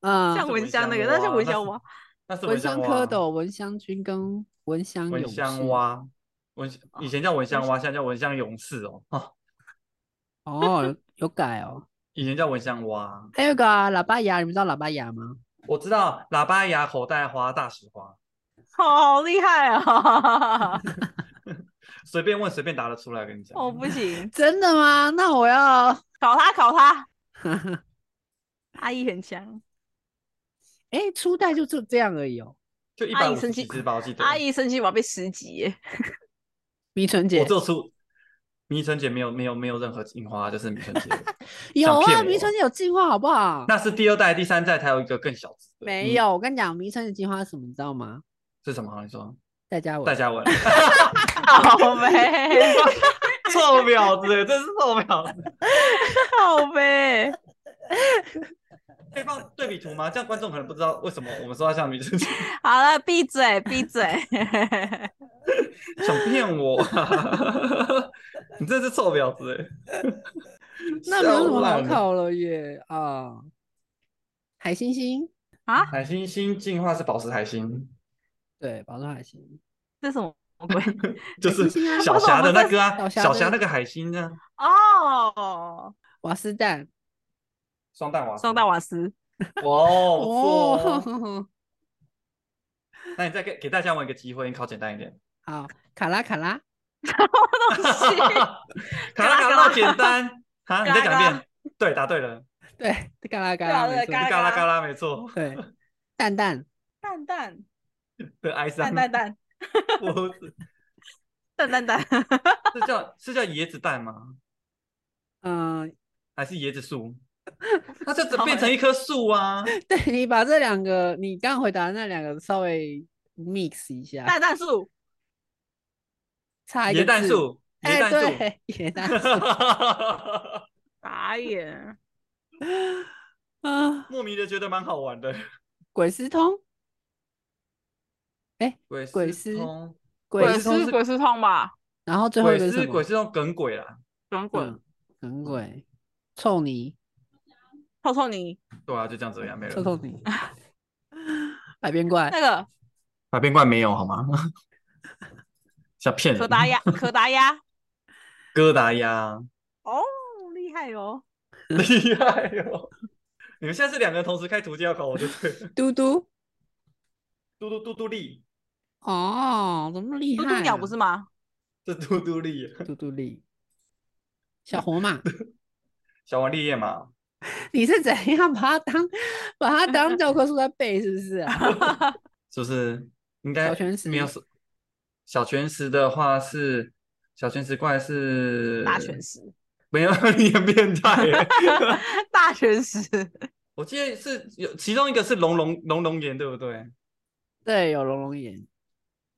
Speaker 3: 嗯，
Speaker 2: 像
Speaker 1: 蚊
Speaker 2: 蚊香那个，那像
Speaker 1: 蛙那是
Speaker 2: 蚊香花。
Speaker 1: 那是
Speaker 3: 蚊
Speaker 1: 香
Speaker 3: 蝌蚪、蚊香菌跟蚊香
Speaker 1: 蚊香蛙，蚊以前叫蚊香蛙，现在叫蚊香勇士哦。啊，
Speaker 3: 哦，有有改哦。
Speaker 1: 以前叫蚊香蛙。
Speaker 3: 还有一个啊，喇叭牙，你们知道喇叭牙吗？
Speaker 1: 我知道喇叭牙、口袋花、大石花，
Speaker 2: 好厉害啊！
Speaker 1: 随便问随便答得出来。跟你讲，
Speaker 2: 我不行，
Speaker 3: 真的吗？那我要，
Speaker 2: 考他考他，阿姨很强，
Speaker 3: 哎，初代就就这样而已哦。
Speaker 1: 就一百五十
Speaker 2: 阿姨生气
Speaker 1: 几只吧，我记得。
Speaker 2: 阿姨生气我要被十级耶，
Speaker 3: 迷春姐
Speaker 1: 我做出迷春姐没有没有没有任何樱花，就是迷春姐。
Speaker 3: 有啊，迷春姐有进化好不好？
Speaker 1: 那是第二代、第三代才有一个更小只的。
Speaker 3: 没有，我跟你讲，迷春的进化是什么，你知道吗？
Speaker 1: 是什么？你说
Speaker 3: 戴嘉文。
Speaker 1: 戴嘉文，
Speaker 2: 好呗，
Speaker 1: 臭婊子，真是臭婊子。
Speaker 2: 好呗，
Speaker 1: 可以放对比图吗？这样观众可能不知道为什么我们说他像迷春姐，
Speaker 2: 好了，闭嘴闭嘴，
Speaker 1: 想骗我。你真是臭婊子哎！
Speaker 3: 那没有什么好。考了耶啊！海星星，
Speaker 2: 啊，
Speaker 1: 海星星进化是宝石海星，
Speaker 3: 对，宝石海星。
Speaker 2: 这什么鬼？
Speaker 1: 就是小霞的那个啊，
Speaker 3: 小霞的
Speaker 1: 小霞那个海星啊，
Speaker 2: 哦，
Speaker 3: 瓦斯蛋，
Speaker 1: 双蛋瓦斯，
Speaker 2: 双蛋瓦斯，
Speaker 1: 哦，不错哦。
Speaker 3: 哦，
Speaker 1: 那你再给给大家玩一个机会，你考简单一点。
Speaker 3: 好，卡拉卡拉，
Speaker 2: 东 西
Speaker 1: 卡拉卡拉简单啊！你再讲一
Speaker 2: 嘎
Speaker 1: 遍，对，答对了，
Speaker 3: 对，嘎啦嘎啦，没错
Speaker 2: 对嘎，
Speaker 1: 嘎啦嘎啦，没错。
Speaker 3: 对，蛋蛋，
Speaker 2: 蛋蛋
Speaker 1: 的，哀伤
Speaker 2: 蛋蛋蛋
Speaker 1: 不是
Speaker 2: 蛋蛋蛋，
Speaker 1: 是叫是叫椰子蛋吗？
Speaker 3: 嗯，
Speaker 1: 还是椰子树？它就变成一棵树啊！
Speaker 3: 对你把这两个你刚回答的那两个稍微 mix 一下，
Speaker 2: 蛋蛋树，
Speaker 3: 差一个
Speaker 1: 蛋树，椰
Speaker 3: 哎，
Speaker 1: 蛋树。
Speaker 3: 对，椰蛋树，
Speaker 2: 打眼，
Speaker 3: 啊，
Speaker 1: 莫名的觉得蛮好玩的。
Speaker 3: 鬼丝通，
Speaker 1: 鬼
Speaker 3: 鬼丝
Speaker 1: 丝通，
Speaker 3: 鬼丝通
Speaker 2: 鬼丝鬼丝通吧，
Speaker 3: 然后最后一
Speaker 1: 鬼
Speaker 3: 个是
Speaker 1: 鬼？丝通梗鬼啦。
Speaker 2: 梗鬼
Speaker 3: 嗯，梗鬼，臭泥，
Speaker 2: 臭臭泥，
Speaker 1: 对啊，就这样子呀，没了。
Speaker 3: 臭臭泥，百变怪，
Speaker 2: 那个
Speaker 1: 百变怪没有好吗？想骗人。
Speaker 2: 可达鸭，可达鸭，
Speaker 1: 哥达鸭，
Speaker 2: 哦，厉害哦，
Speaker 1: 厉害哦！你们现在是两个人同时开图鉴要考我对不对了。
Speaker 3: 嘟嘟，
Speaker 1: 嘟嘟嘟嘟力，
Speaker 3: 哦，怎么那么厉害、啊？
Speaker 2: 嘟嘟鸟不是吗？
Speaker 1: 这嘟嘟力，
Speaker 3: 嘟嘟力，小红马，
Speaker 1: 小王烈焰嘛。
Speaker 3: 你是怎样把它当把它当教科书在背，是不是啊？
Speaker 1: 是不是？应该
Speaker 3: 小全石
Speaker 1: 没有是小全石的话是小全石怪是
Speaker 2: 大全石，
Speaker 1: 没有，你很变态耶。
Speaker 2: 大全石，
Speaker 1: 我记得是有其中一个是龙龙龙龙岩，对不对？
Speaker 3: 对，有龙龙眼。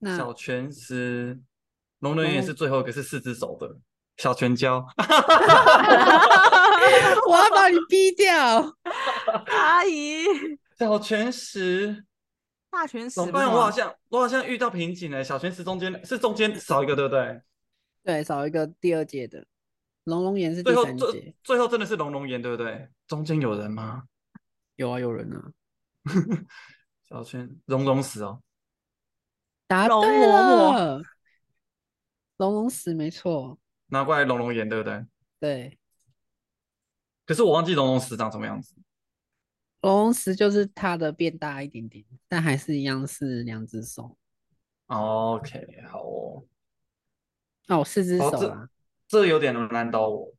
Speaker 3: 那
Speaker 1: 小全石，龙龙岩是最后一个是四只手的小全椒。
Speaker 3: 我要把你逼掉。
Speaker 2: 阿姨，
Speaker 1: 小全石，
Speaker 2: 大全石
Speaker 1: 怎么办？
Speaker 2: 不是吗
Speaker 1: 我好像我好像遇到瓶颈了。小全石中间是中间少一个，对不对？
Speaker 3: 对，少一个第二届的龙龙岩是第
Speaker 1: 最后最
Speaker 3: 三届。
Speaker 1: 最后真的是龙龙岩，对不对？中间有人吗？
Speaker 3: 有啊，有人啊，
Speaker 1: 小圈龙龙石哦，
Speaker 2: 龙
Speaker 3: 答对
Speaker 2: 嬷。
Speaker 3: 龙龙石没错，
Speaker 1: 拿过来龙龙岩，对不对？
Speaker 3: 对，
Speaker 1: 可是我忘记龙龙石长什么样子。
Speaker 3: 龙龙石就是它的变大一点点，但还是一样是两只手。
Speaker 1: OK，好哦，
Speaker 3: 哦，四只手啊。
Speaker 1: 这有点难倒我。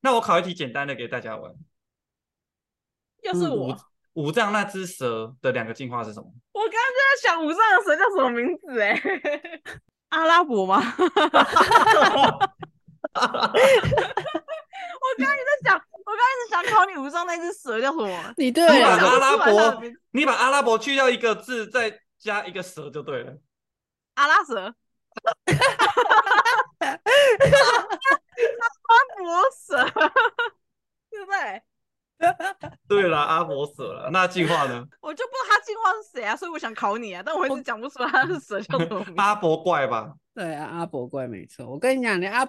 Speaker 1: 那我考一题简单的给大家玩。
Speaker 3: 嗯
Speaker 2: 又是我，
Speaker 1: 五藏那只蛇的两个进化是什么？
Speaker 2: 我刚刚就在想五脏的蛇叫什么名字哎，阿拉伯吗？我刚刚考你五上那只蛇叫什么？
Speaker 3: 你对
Speaker 1: 你把，阿拉伯，你把阿拉伯去掉一个字，再加一个蛇就对了。
Speaker 2: 阿拉蛇，阿伯蛇，对不对？
Speaker 1: 对了，阿伯蛇了。那进化呢？
Speaker 2: 我就不知道他进化是谁啊，所以我想考你啊，但我一直讲不出来他是蛇叫什么。
Speaker 1: 阿伯怪吧？
Speaker 3: 对啊，阿伯怪没错。我跟你讲，你阿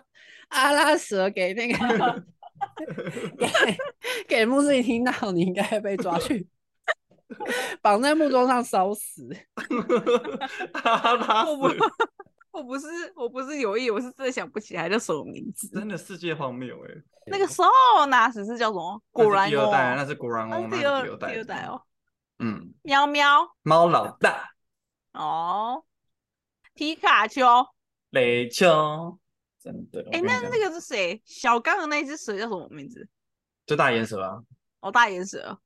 Speaker 3: 阿拉蛇给那个 给给穆斯林听到，你应该会被抓去绑在木桩上烧死。
Speaker 1: 阿拉
Speaker 2: 我不我不是我不是有意，我是真的想不起来叫什么名字。
Speaker 1: 真的世界荒谬哎。
Speaker 2: 那个时候哪只是叫什么？果然
Speaker 1: 第二代，
Speaker 2: 哦，
Speaker 1: 那是果然
Speaker 2: 那
Speaker 1: 哦，
Speaker 2: 第二
Speaker 1: 代，
Speaker 2: 第二代。哦。
Speaker 1: 嗯，
Speaker 2: 喵喵
Speaker 1: 猫老大，
Speaker 2: 哦，皮卡丘。
Speaker 1: 雷丘，真的。
Speaker 2: 哎，那那个是谁？小刚的那只蛇叫什么名字？
Speaker 1: 就大眼蛇啊，
Speaker 2: 哦，大眼蛇。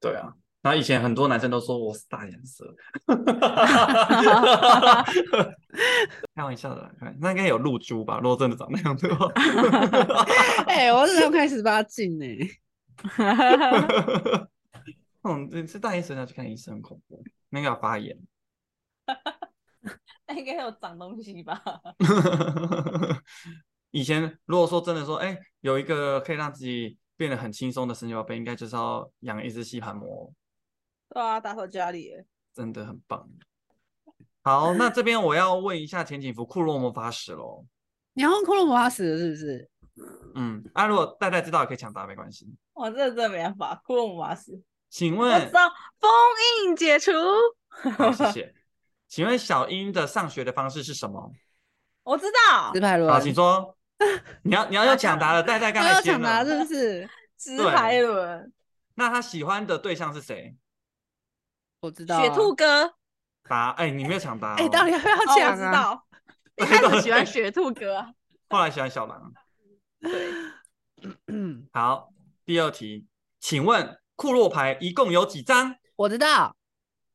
Speaker 1: 对啊。然后以前很多男生都说我是大眼蛇，开玩笑的啦，开玩那应该有露珠吧？如果真的长那样的话，
Speaker 3: 哎、我是要看十八禁呢。
Speaker 1: 嗯，这这大眼蛇要去看医生，很恐怖，那个要发炎。
Speaker 2: 那应该有长东西吧？
Speaker 1: 以前如果说真的说，哎、有一个可以让自己变得很轻松的神奇宝贝，应该就是要养一只吸盘魔，
Speaker 2: 对啊，打扫家里。
Speaker 1: 真的很棒。好，那这边我要问一下前景服库洛魔法使喽。
Speaker 3: 你要问库洛魔法使是不是？
Speaker 1: 嗯，啊，如果大家知道也可以抢答，没关系。
Speaker 2: 我这真的没办法，库洛魔法使。
Speaker 1: 请问，
Speaker 2: 我知道封印解除，
Speaker 1: 好，谢谢。请问小英的上学的方式是什么？
Speaker 2: 我知道
Speaker 3: 直排轮。
Speaker 1: 好，请说。你要你要 用抢答了，戴戴刚才
Speaker 3: 抢答
Speaker 1: 了。
Speaker 3: 是不是？
Speaker 2: 直排轮，
Speaker 1: 那他喜欢的对象是谁？
Speaker 3: 我知道、啊。
Speaker 2: 雪兔哥。
Speaker 1: 答，哎，你没有抢答、哦。
Speaker 3: 哎、到底要不要
Speaker 2: 哦，我
Speaker 3: 抢啊？
Speaker 2: 知道，一开始喜欢雪兔哥啊。
Speaker 1: 后来喜欢小狼。好，第二题，请问库洛牌一共有几张？
Speaker 3: 我知道，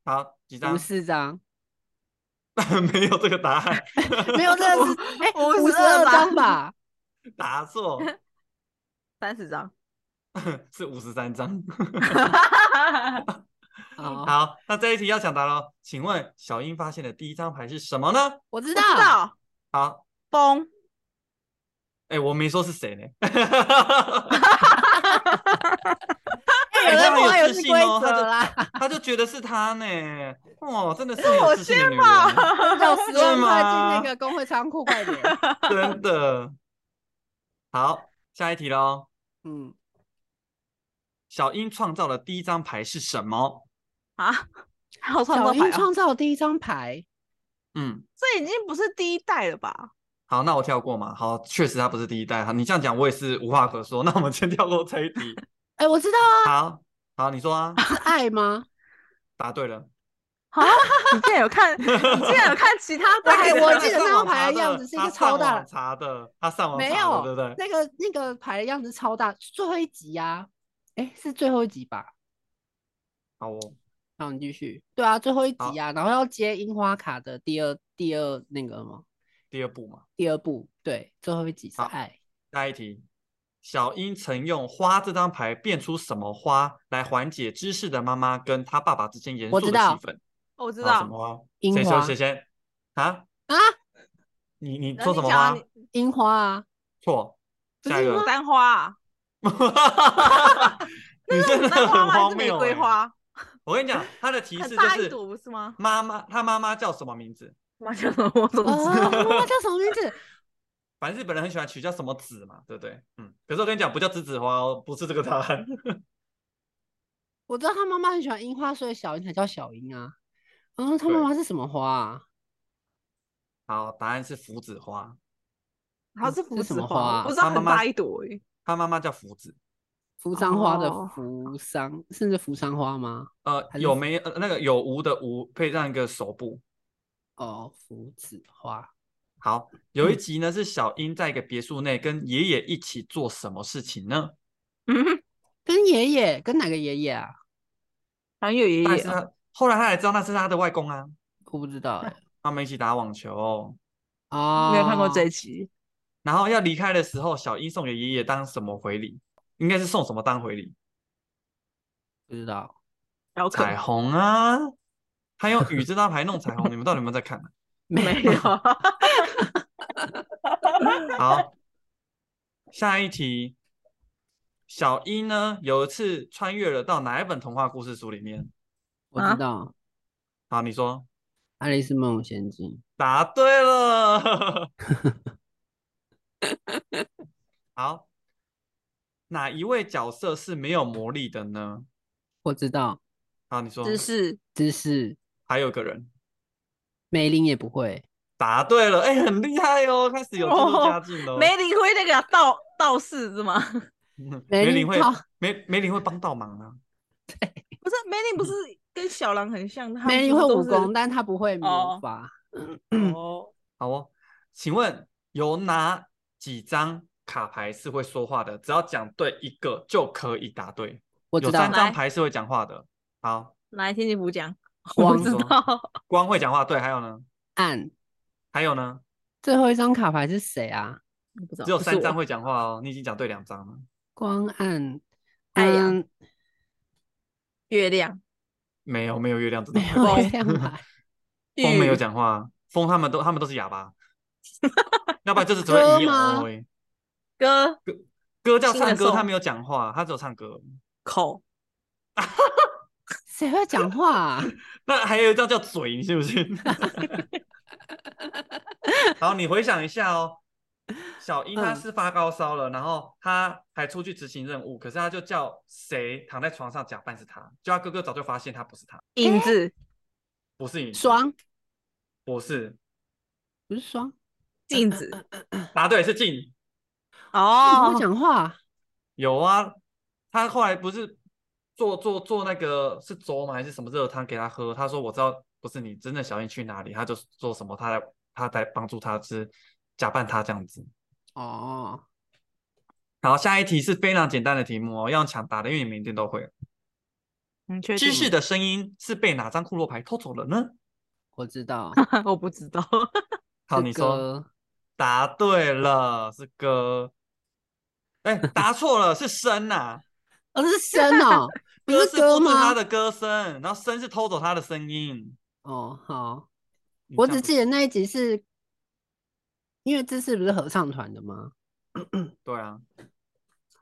Speaker 1: 好，几张
Speaker 3: 五？四张，
Speaker 1: 没有这个答案，
Speaker 3: 没有，这个是哎五十二张吧？
Speaker 1: 答错，
Speaker 2: 三十张。
Speaker 1: 是五十三张。
Speaker 3: 哦，
Speaker 1: 好，那这一题要抢答喽。请问小英发现的第一张牌是什么呢？
Speaker 3: 我知
Speaker 2: 知
Speaker 3: 道，
Speaker 2: 道
Speaker 1: 好，
Speaker 2: 风，
Speaker 1: 哎，我没说是谁呢。
Speaker 3: 哎有人
Speaker 1: 有自信哦他就 他就觉得是他呢。哇，真的是
Speaker 2: 是 我
Speaker 1: 很有自信的女人，
Speaker 3: 有十万块进
Speaker 1: 吗
Speaker 3: 那个工会仓库，快点。
Speaker 1: 真的。好，下一题喽。
Speaker 3: 嗯，
Speaker 1: 小英创造的第一张牌是什么？
Speaker 2: 啊，还有创
Speaker 3: 小
Speaker 2: 造牌啊，
Speaker 3: 英创造的第一张牌，
Speaker 1: 嗯，
Speaker 2: 这已经不是第一代了吧？
Speaker 1: 好，那我跳过嘛。好，确实他不是第一代。好，你这样讲我也是无话可说。那我们先跳过这一题。
Speaker 3: 哎，我知道啊，
Speaker 1: 好，好，你说啊，
Speaker 3: 是爱吗？
Speaker 1: 答对了。
Speaker 2: 啊，你竟然有看，你竟然有看其他的？
Speaker 3: 我记得那张牌的样子是一个超大
Speaker 1: 的查的，他上网
Speaker 3: 没有，
Speaker 1: 对不对？
Speaker 3: 那个那个牌的样子超大，最后一集呀，哎，是最后一集吧？
Speaker 1: 好哦，
Speaker 3: 好，你继续。对啊，最后一集啊，然后要接樱花卡的第二第二那个吗？
Speaker 1: 第二部嘛，
Speaker 3: 第二部，对，最后一集是爱。
Speaker 1: 下一题。小英曾用花这张牌变出什么花来缓解知识的妈妈跟她爸爸之间严肃的气
Speaker 3: 我知道
Speaker 1: 氛？
Speaker 2: 我知道
Speaker 1: 什么，花？谁
Speaker 3: 樱花
Speaker 1: 说谁先？啊
Speaker 3: 啊？
Speaker 1: 你你
Speaker 2: 然
Speaker 1: 说什么花？
Speaker 3: 樱花啊，
Speaker 1: 错，下一个
Speaker 3: 不是吗。
Speaker 2: 丹花啊，
Speaker 1: 你真的很
Speaker 2: 丹花吗还
Speaker 1: 荒
Speaker 2: 是玫
Speaker 1: 谬欸！
Speaker 2: 瑰花？
Speaker 1: 我跟你讲，他的提示就是
Speaker 2: 朵不是吗？
Speaker 1: 妈妈，他妈妈叫什么名字？
Speaker 2: 妈叫什么？我怎么知
Speaker 3: 哦，
Speaker 2: 道？
Speaker 3: 妈妈叫什么名字？
Speaker 1: 反正日本人很喜欢取叫什么子嘛，对不对？嗯，可是我跟你讲，不叫栀子花哦，不是这个答案。
Speaker 3: 我知道他妈妈很喜欢樱花，所以小樱才叫小樱啊。嗯，他妈
Speaker 1: 对
Speaker 3: 妈是什么花啊？
Speaker 1: 好，答案是福子花，
Speaker 2: 它是福
Speaker 3: 什
Speaker 2: 子
Speaker 3: 么花啊
Speaker 2: 不知道很
Speaker 1: 它妈妈
Speaker 2: 大一朵诶。
Speaker 1: 他妈妈叫福子。
Speaker 3: 扶桑花的
Speaker 2: 哦
Speaker 3: 扶桑，甚至扶桑花吗？
Speaker 1: 呃，有没呃那个有无的无配上一个手部。
Speaker 3: 哦，福子花。
Speaker 1: 好，有一
Speaker 3: 嗯
Speaker 1: 集呢是小英在一个别墅内跟爷爷一起做什么事情呢？
Speaker 2: 嗯，
Speaker 3: 跟爷爷，跟哪个爷爷啊？
Speaker 2: 还有爷爷哦，
Speaker 1: 但是他后来他才知道那是他的外公啊，
Speaker 3: 我不知道哎、
Speaker 1: 他们一起打网球。
Speaker 3: 哦，
Speaker 2: 没有看过这一集。
Speaker 1: 然后要离开的时候，小英送给爷爷当什么回礼？应该是送什么当回礼？
Speaker 3: 不知道。
Speaker 1: 彩虹啊！他用雨这张牌弄彩虹，你们到底有没有在看啊？
Speaker 2: 没有。
Speaker 1: 好，下一题，小一呢有一次穿越了到哪一本童话故事书里面？
Speaker 2: 啊
Speaker 3: 我知道，
Speaker 1: 好，你说。
Speaker 3: 《爱丽丝梦游仙境》
Speaker 1: 答对了。好，哪一位角色是没有魔力的呢？
Speaker 3: 我知道，
Speaker 1: 好，你说。
Speaker 2: 知识
Speaker 3: 知识
Speaker 1: 还有个人
Speaker 3: 梅林也不会，
Speaker 1: 答对了，哎、很厉害哦，开始有进入佳境了。
Speaker 2: 梅林会那个道道士是吗？
Speaker 1: 嗯
Speaker 3: 梅林
Speaker 1: 会
Speaker 3: 靠
Speaker 1: 梅梅林会帮倒忙啊。
Speaker 2: 不是梅林不是跟小狼很像？
Speaker 3: 梅林会武功，但他不会魔
Speaker 2: 哦
Speaker 3: 法。
Speaker 2: 哦，
Speaker 1: 好哦，请问有哪几张卡牌是会说话的？只要讲对一个就可以答对。
Speaker 3: 我知道
Speaker 1: 有三，张牌是会讲话的。好，
Speaker 2: 来天气不讲，我知
Speaker 1: 说
Speaker 2: 道。
Speaker 1: 光会讲话，对，还有呢？
Speaker 3: 暗
Speaker 1: 还有呢？
Speaker 3: 最后一张卡牌是谁啊？
Speaker 2: 不知道，
Speaker 1: 只有三张会讲话哦，你已经讲对两张了。
Speaker 3: 光暗
Speaker 2: 太阳
Speaker 3: 嗯
Speaker 2: 月亮，
Speaker 1: 没有，没有月亮
Speaker 3: 没
Speaker 1: 牌。
Speaker 3: 有月亮牌，
Speaker 1: 风没有
Speaker 2: 玉
Speaker 1: 讲话，风他们都他们都是哑巴，要不然就是只会咦
Speaker 3: 歌吗
Speaker 1: 哦而已。
Speaker 2: 歌
Speaker 1: 歌叫唱歌，他没有讲话，他只有唱歌。
Speaker 2: 口
Speaker 3: 谁会讲话啊？
Speaker 1: 那还有一张叫嘴，你信不信？好，你回想一下哦。小英他
Speaker 3: 嗯
Speaker 1: 是发高烧了，然后他还出去执行任务，可是他就叫谁躺在床上假扮是他，叫他哥哥早就发现他不是他，
Speaker 2: 影子
Speaker 1: 不是你，
Speaker 3: 双
Speaker 1: 不是，
Speaker 3: 不是双，
Speaker 2: 镜子
Speaker 1: 答对是
Speaker 3: 镜，
Speaker 2: 哦
Speaker 3: 会，讲话？
Speaker 1: 有啊，他后来不是做做做那个是粥吗？还是什么热汤给他喝？他说我知道不是你，真的小心去哪里？他就做什么，他来他来帮助他，是假扮他这样子。
Speaker 3: 哦，
Speaker 1: 好，下一题是非常简单的题目哦，要用抢答的，因为你们一定都会。知识的声音是被哪张库洛牌偷走了呢？
Speaker 3: 我知道。
Speaker 2: 我不知道，
Speaker 1: 好，你说答对了，是歌。哎，答错了，是声呐、
Speaker 3: 哦，这是声哦，不
Speaker 1: 歌
Speaker 3: 是歌
Speaker 1: 复制他？的歌声，然后声是偷走他的声音。
Speaker 3: 哦，好，我只记得那一集是，因为这是不是合唱团的吗？
Speaker 1: 对啊，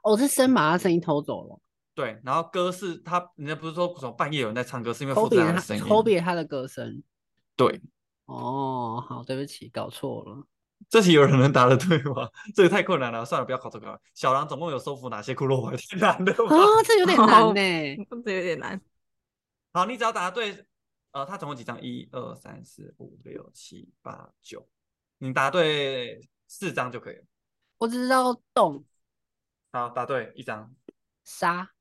Speaker 3: 哦，是声把他声音偷走了，
Speaker 1: 对，然后歌是他，人家不是说什么半夜有人在唱歌，是因为复制
Speaker 3: 偷别他
Speaker 1: 他的声音。
Speaker 3: 偷别他的歌声。
Speaker 1: 对，
Speaker 3: 哦，好，对不起，搞错了。
Speaker 1: 这题有人能答得对吗？这个太困难了，算了，不要考这个了。小狼总共有收服哪些骷髅牌？太难了吧？
Speaker 3: 啊，这有点难
Speaker 2: 哦
Speaker 3: 呢。
Speaker 2: 这有点难。
Speaker 1: 好，你只要答对，呃，他总共几张？一二三四五六七八九，你答对四张就可以了。
Speaker 3: 我只知道洞
Speaker 1: 好，答对一张，
Speaker 3: 杀，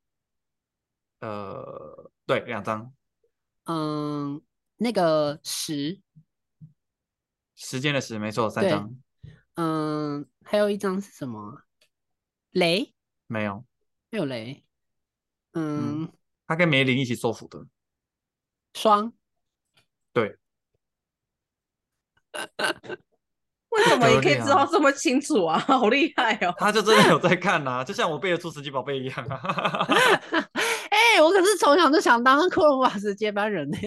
Speaker 1: 呃，对，两张。
Speaker 3: 嗯，那个时，
Speaker 1: 时间的时，没错，三张
Speaker 3: 嗯，还有一张是什么啊？雷，
Speaker 1: 没有。
Speaker 3: 没有雷。嗯，
Speaker 1: 他跟梅林一起收服的，
Speaker 3: 双，
Speaker 1: 对，
Speaker 2: 为什么你可以知道这么清楚啊？好厉害哦！
Speaker 1: 他就真的有在看呐、就像我背得出神奇宝贝一样啊。
Speaker 3: 哎、我可是从小就想当克罗瓦斯接班人呢、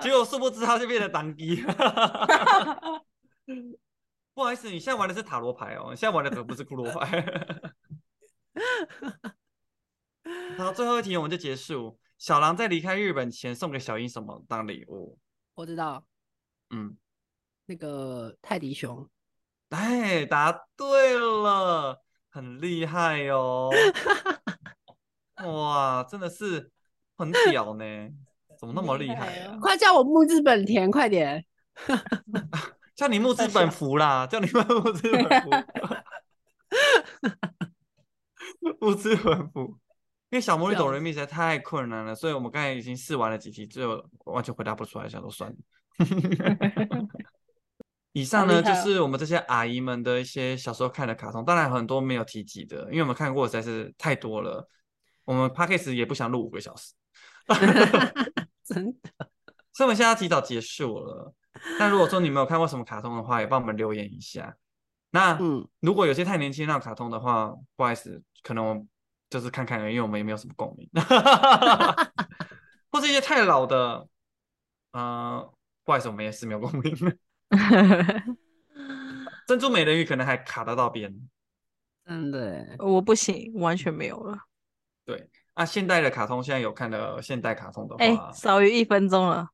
Speaker 1: 结果殊不知他就变成当机。不好意思，你现在玩的是塔罗牌哦，你现在玩的可不是骷髅牌。好，最后一题我们就结束。小狼在离开日本前送给小樱什么当礼物？
Speaker 3: 我知道
Speaker 1: 嗯，
Speaker 3: 那个泰迪熊，
Speaker 1: 哎，答对了，很厉害哦。哇，真的是很屌呢，怎么那么厉害啊？
Speaker 3: 快叫我木之本田，快点！
Speaker 1: 叫你木之本福啦，叫你木之本福，木之本福。因为小魔女
Speaker 3: 笑
Speaker 1: 哆瑞咪实在太困难了，所以我们刚才已经试完了几题，最后完全回答不出来，想说算了。以上呢，就是我们这些阿姨们的一些小时候看的卡通，当然很多没有提及的，因为我们看过的实在是太多了。我们 p a c k a g e 也不想录五个小时，
Speaker 3: 真的，
Speaker 1: 所以我们现在要提早结束了。那如果说你们有看过什么卡通的话，也帮我们留言一下。那
Speaker 3: 嗯，
Speaker 1: 如果有些太年轻那种卡通的话，不好意思，可能我就是看看因为我们也没有什么共鸣，或是一些太老的，呃，不好意思，我们也是没有共鸣。珍珠美人鱼可能还卡得到边。
Speaker 3: 真的，
Speaker 2: 我不行，完全没有了。
Speaker 1: 对啊，现代的卡通现在有看的现代卡通的
Speaker 2: 哎、
Speaker 1: 话，
Speaker 2: 少于一分钟了。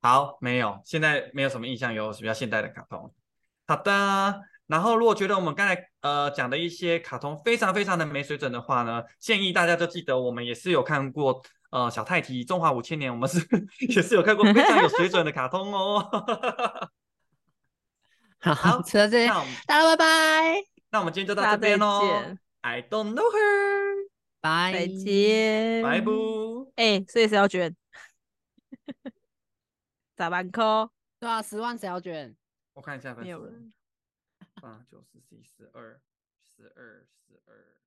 Speaker 1: 好，没有，现在没有什么印象有比较现代的卡通。好的，然后如果觉得我们刚才呃讲的一些卡通非常非常的没水准的话呢，建议大家就记得我们也是有看过呃小太极、中华五千年，我们是 也是有看过非常有水准的卡通哦。
Speaker 3: 好，
Speaker 1: 好
Speaker 3: 除了这些，
Speaker 1: 那我们
Speaker 3: 大家拜拜，
Speaker 1: 那我们今天就到这边喽。I don't know her，
Speaker 3: 拜
Speaker 2: 再见，
Speaker 1: 拜不。
Speaker 2: 哎、所以谁要卷？咋办扣？
Speaker 3: 对啊，十万谁要卷？
Speaker 1: 我看一下，
Speaker 2: 没有人。
Speaker 1: 八九十十一十二十二十二。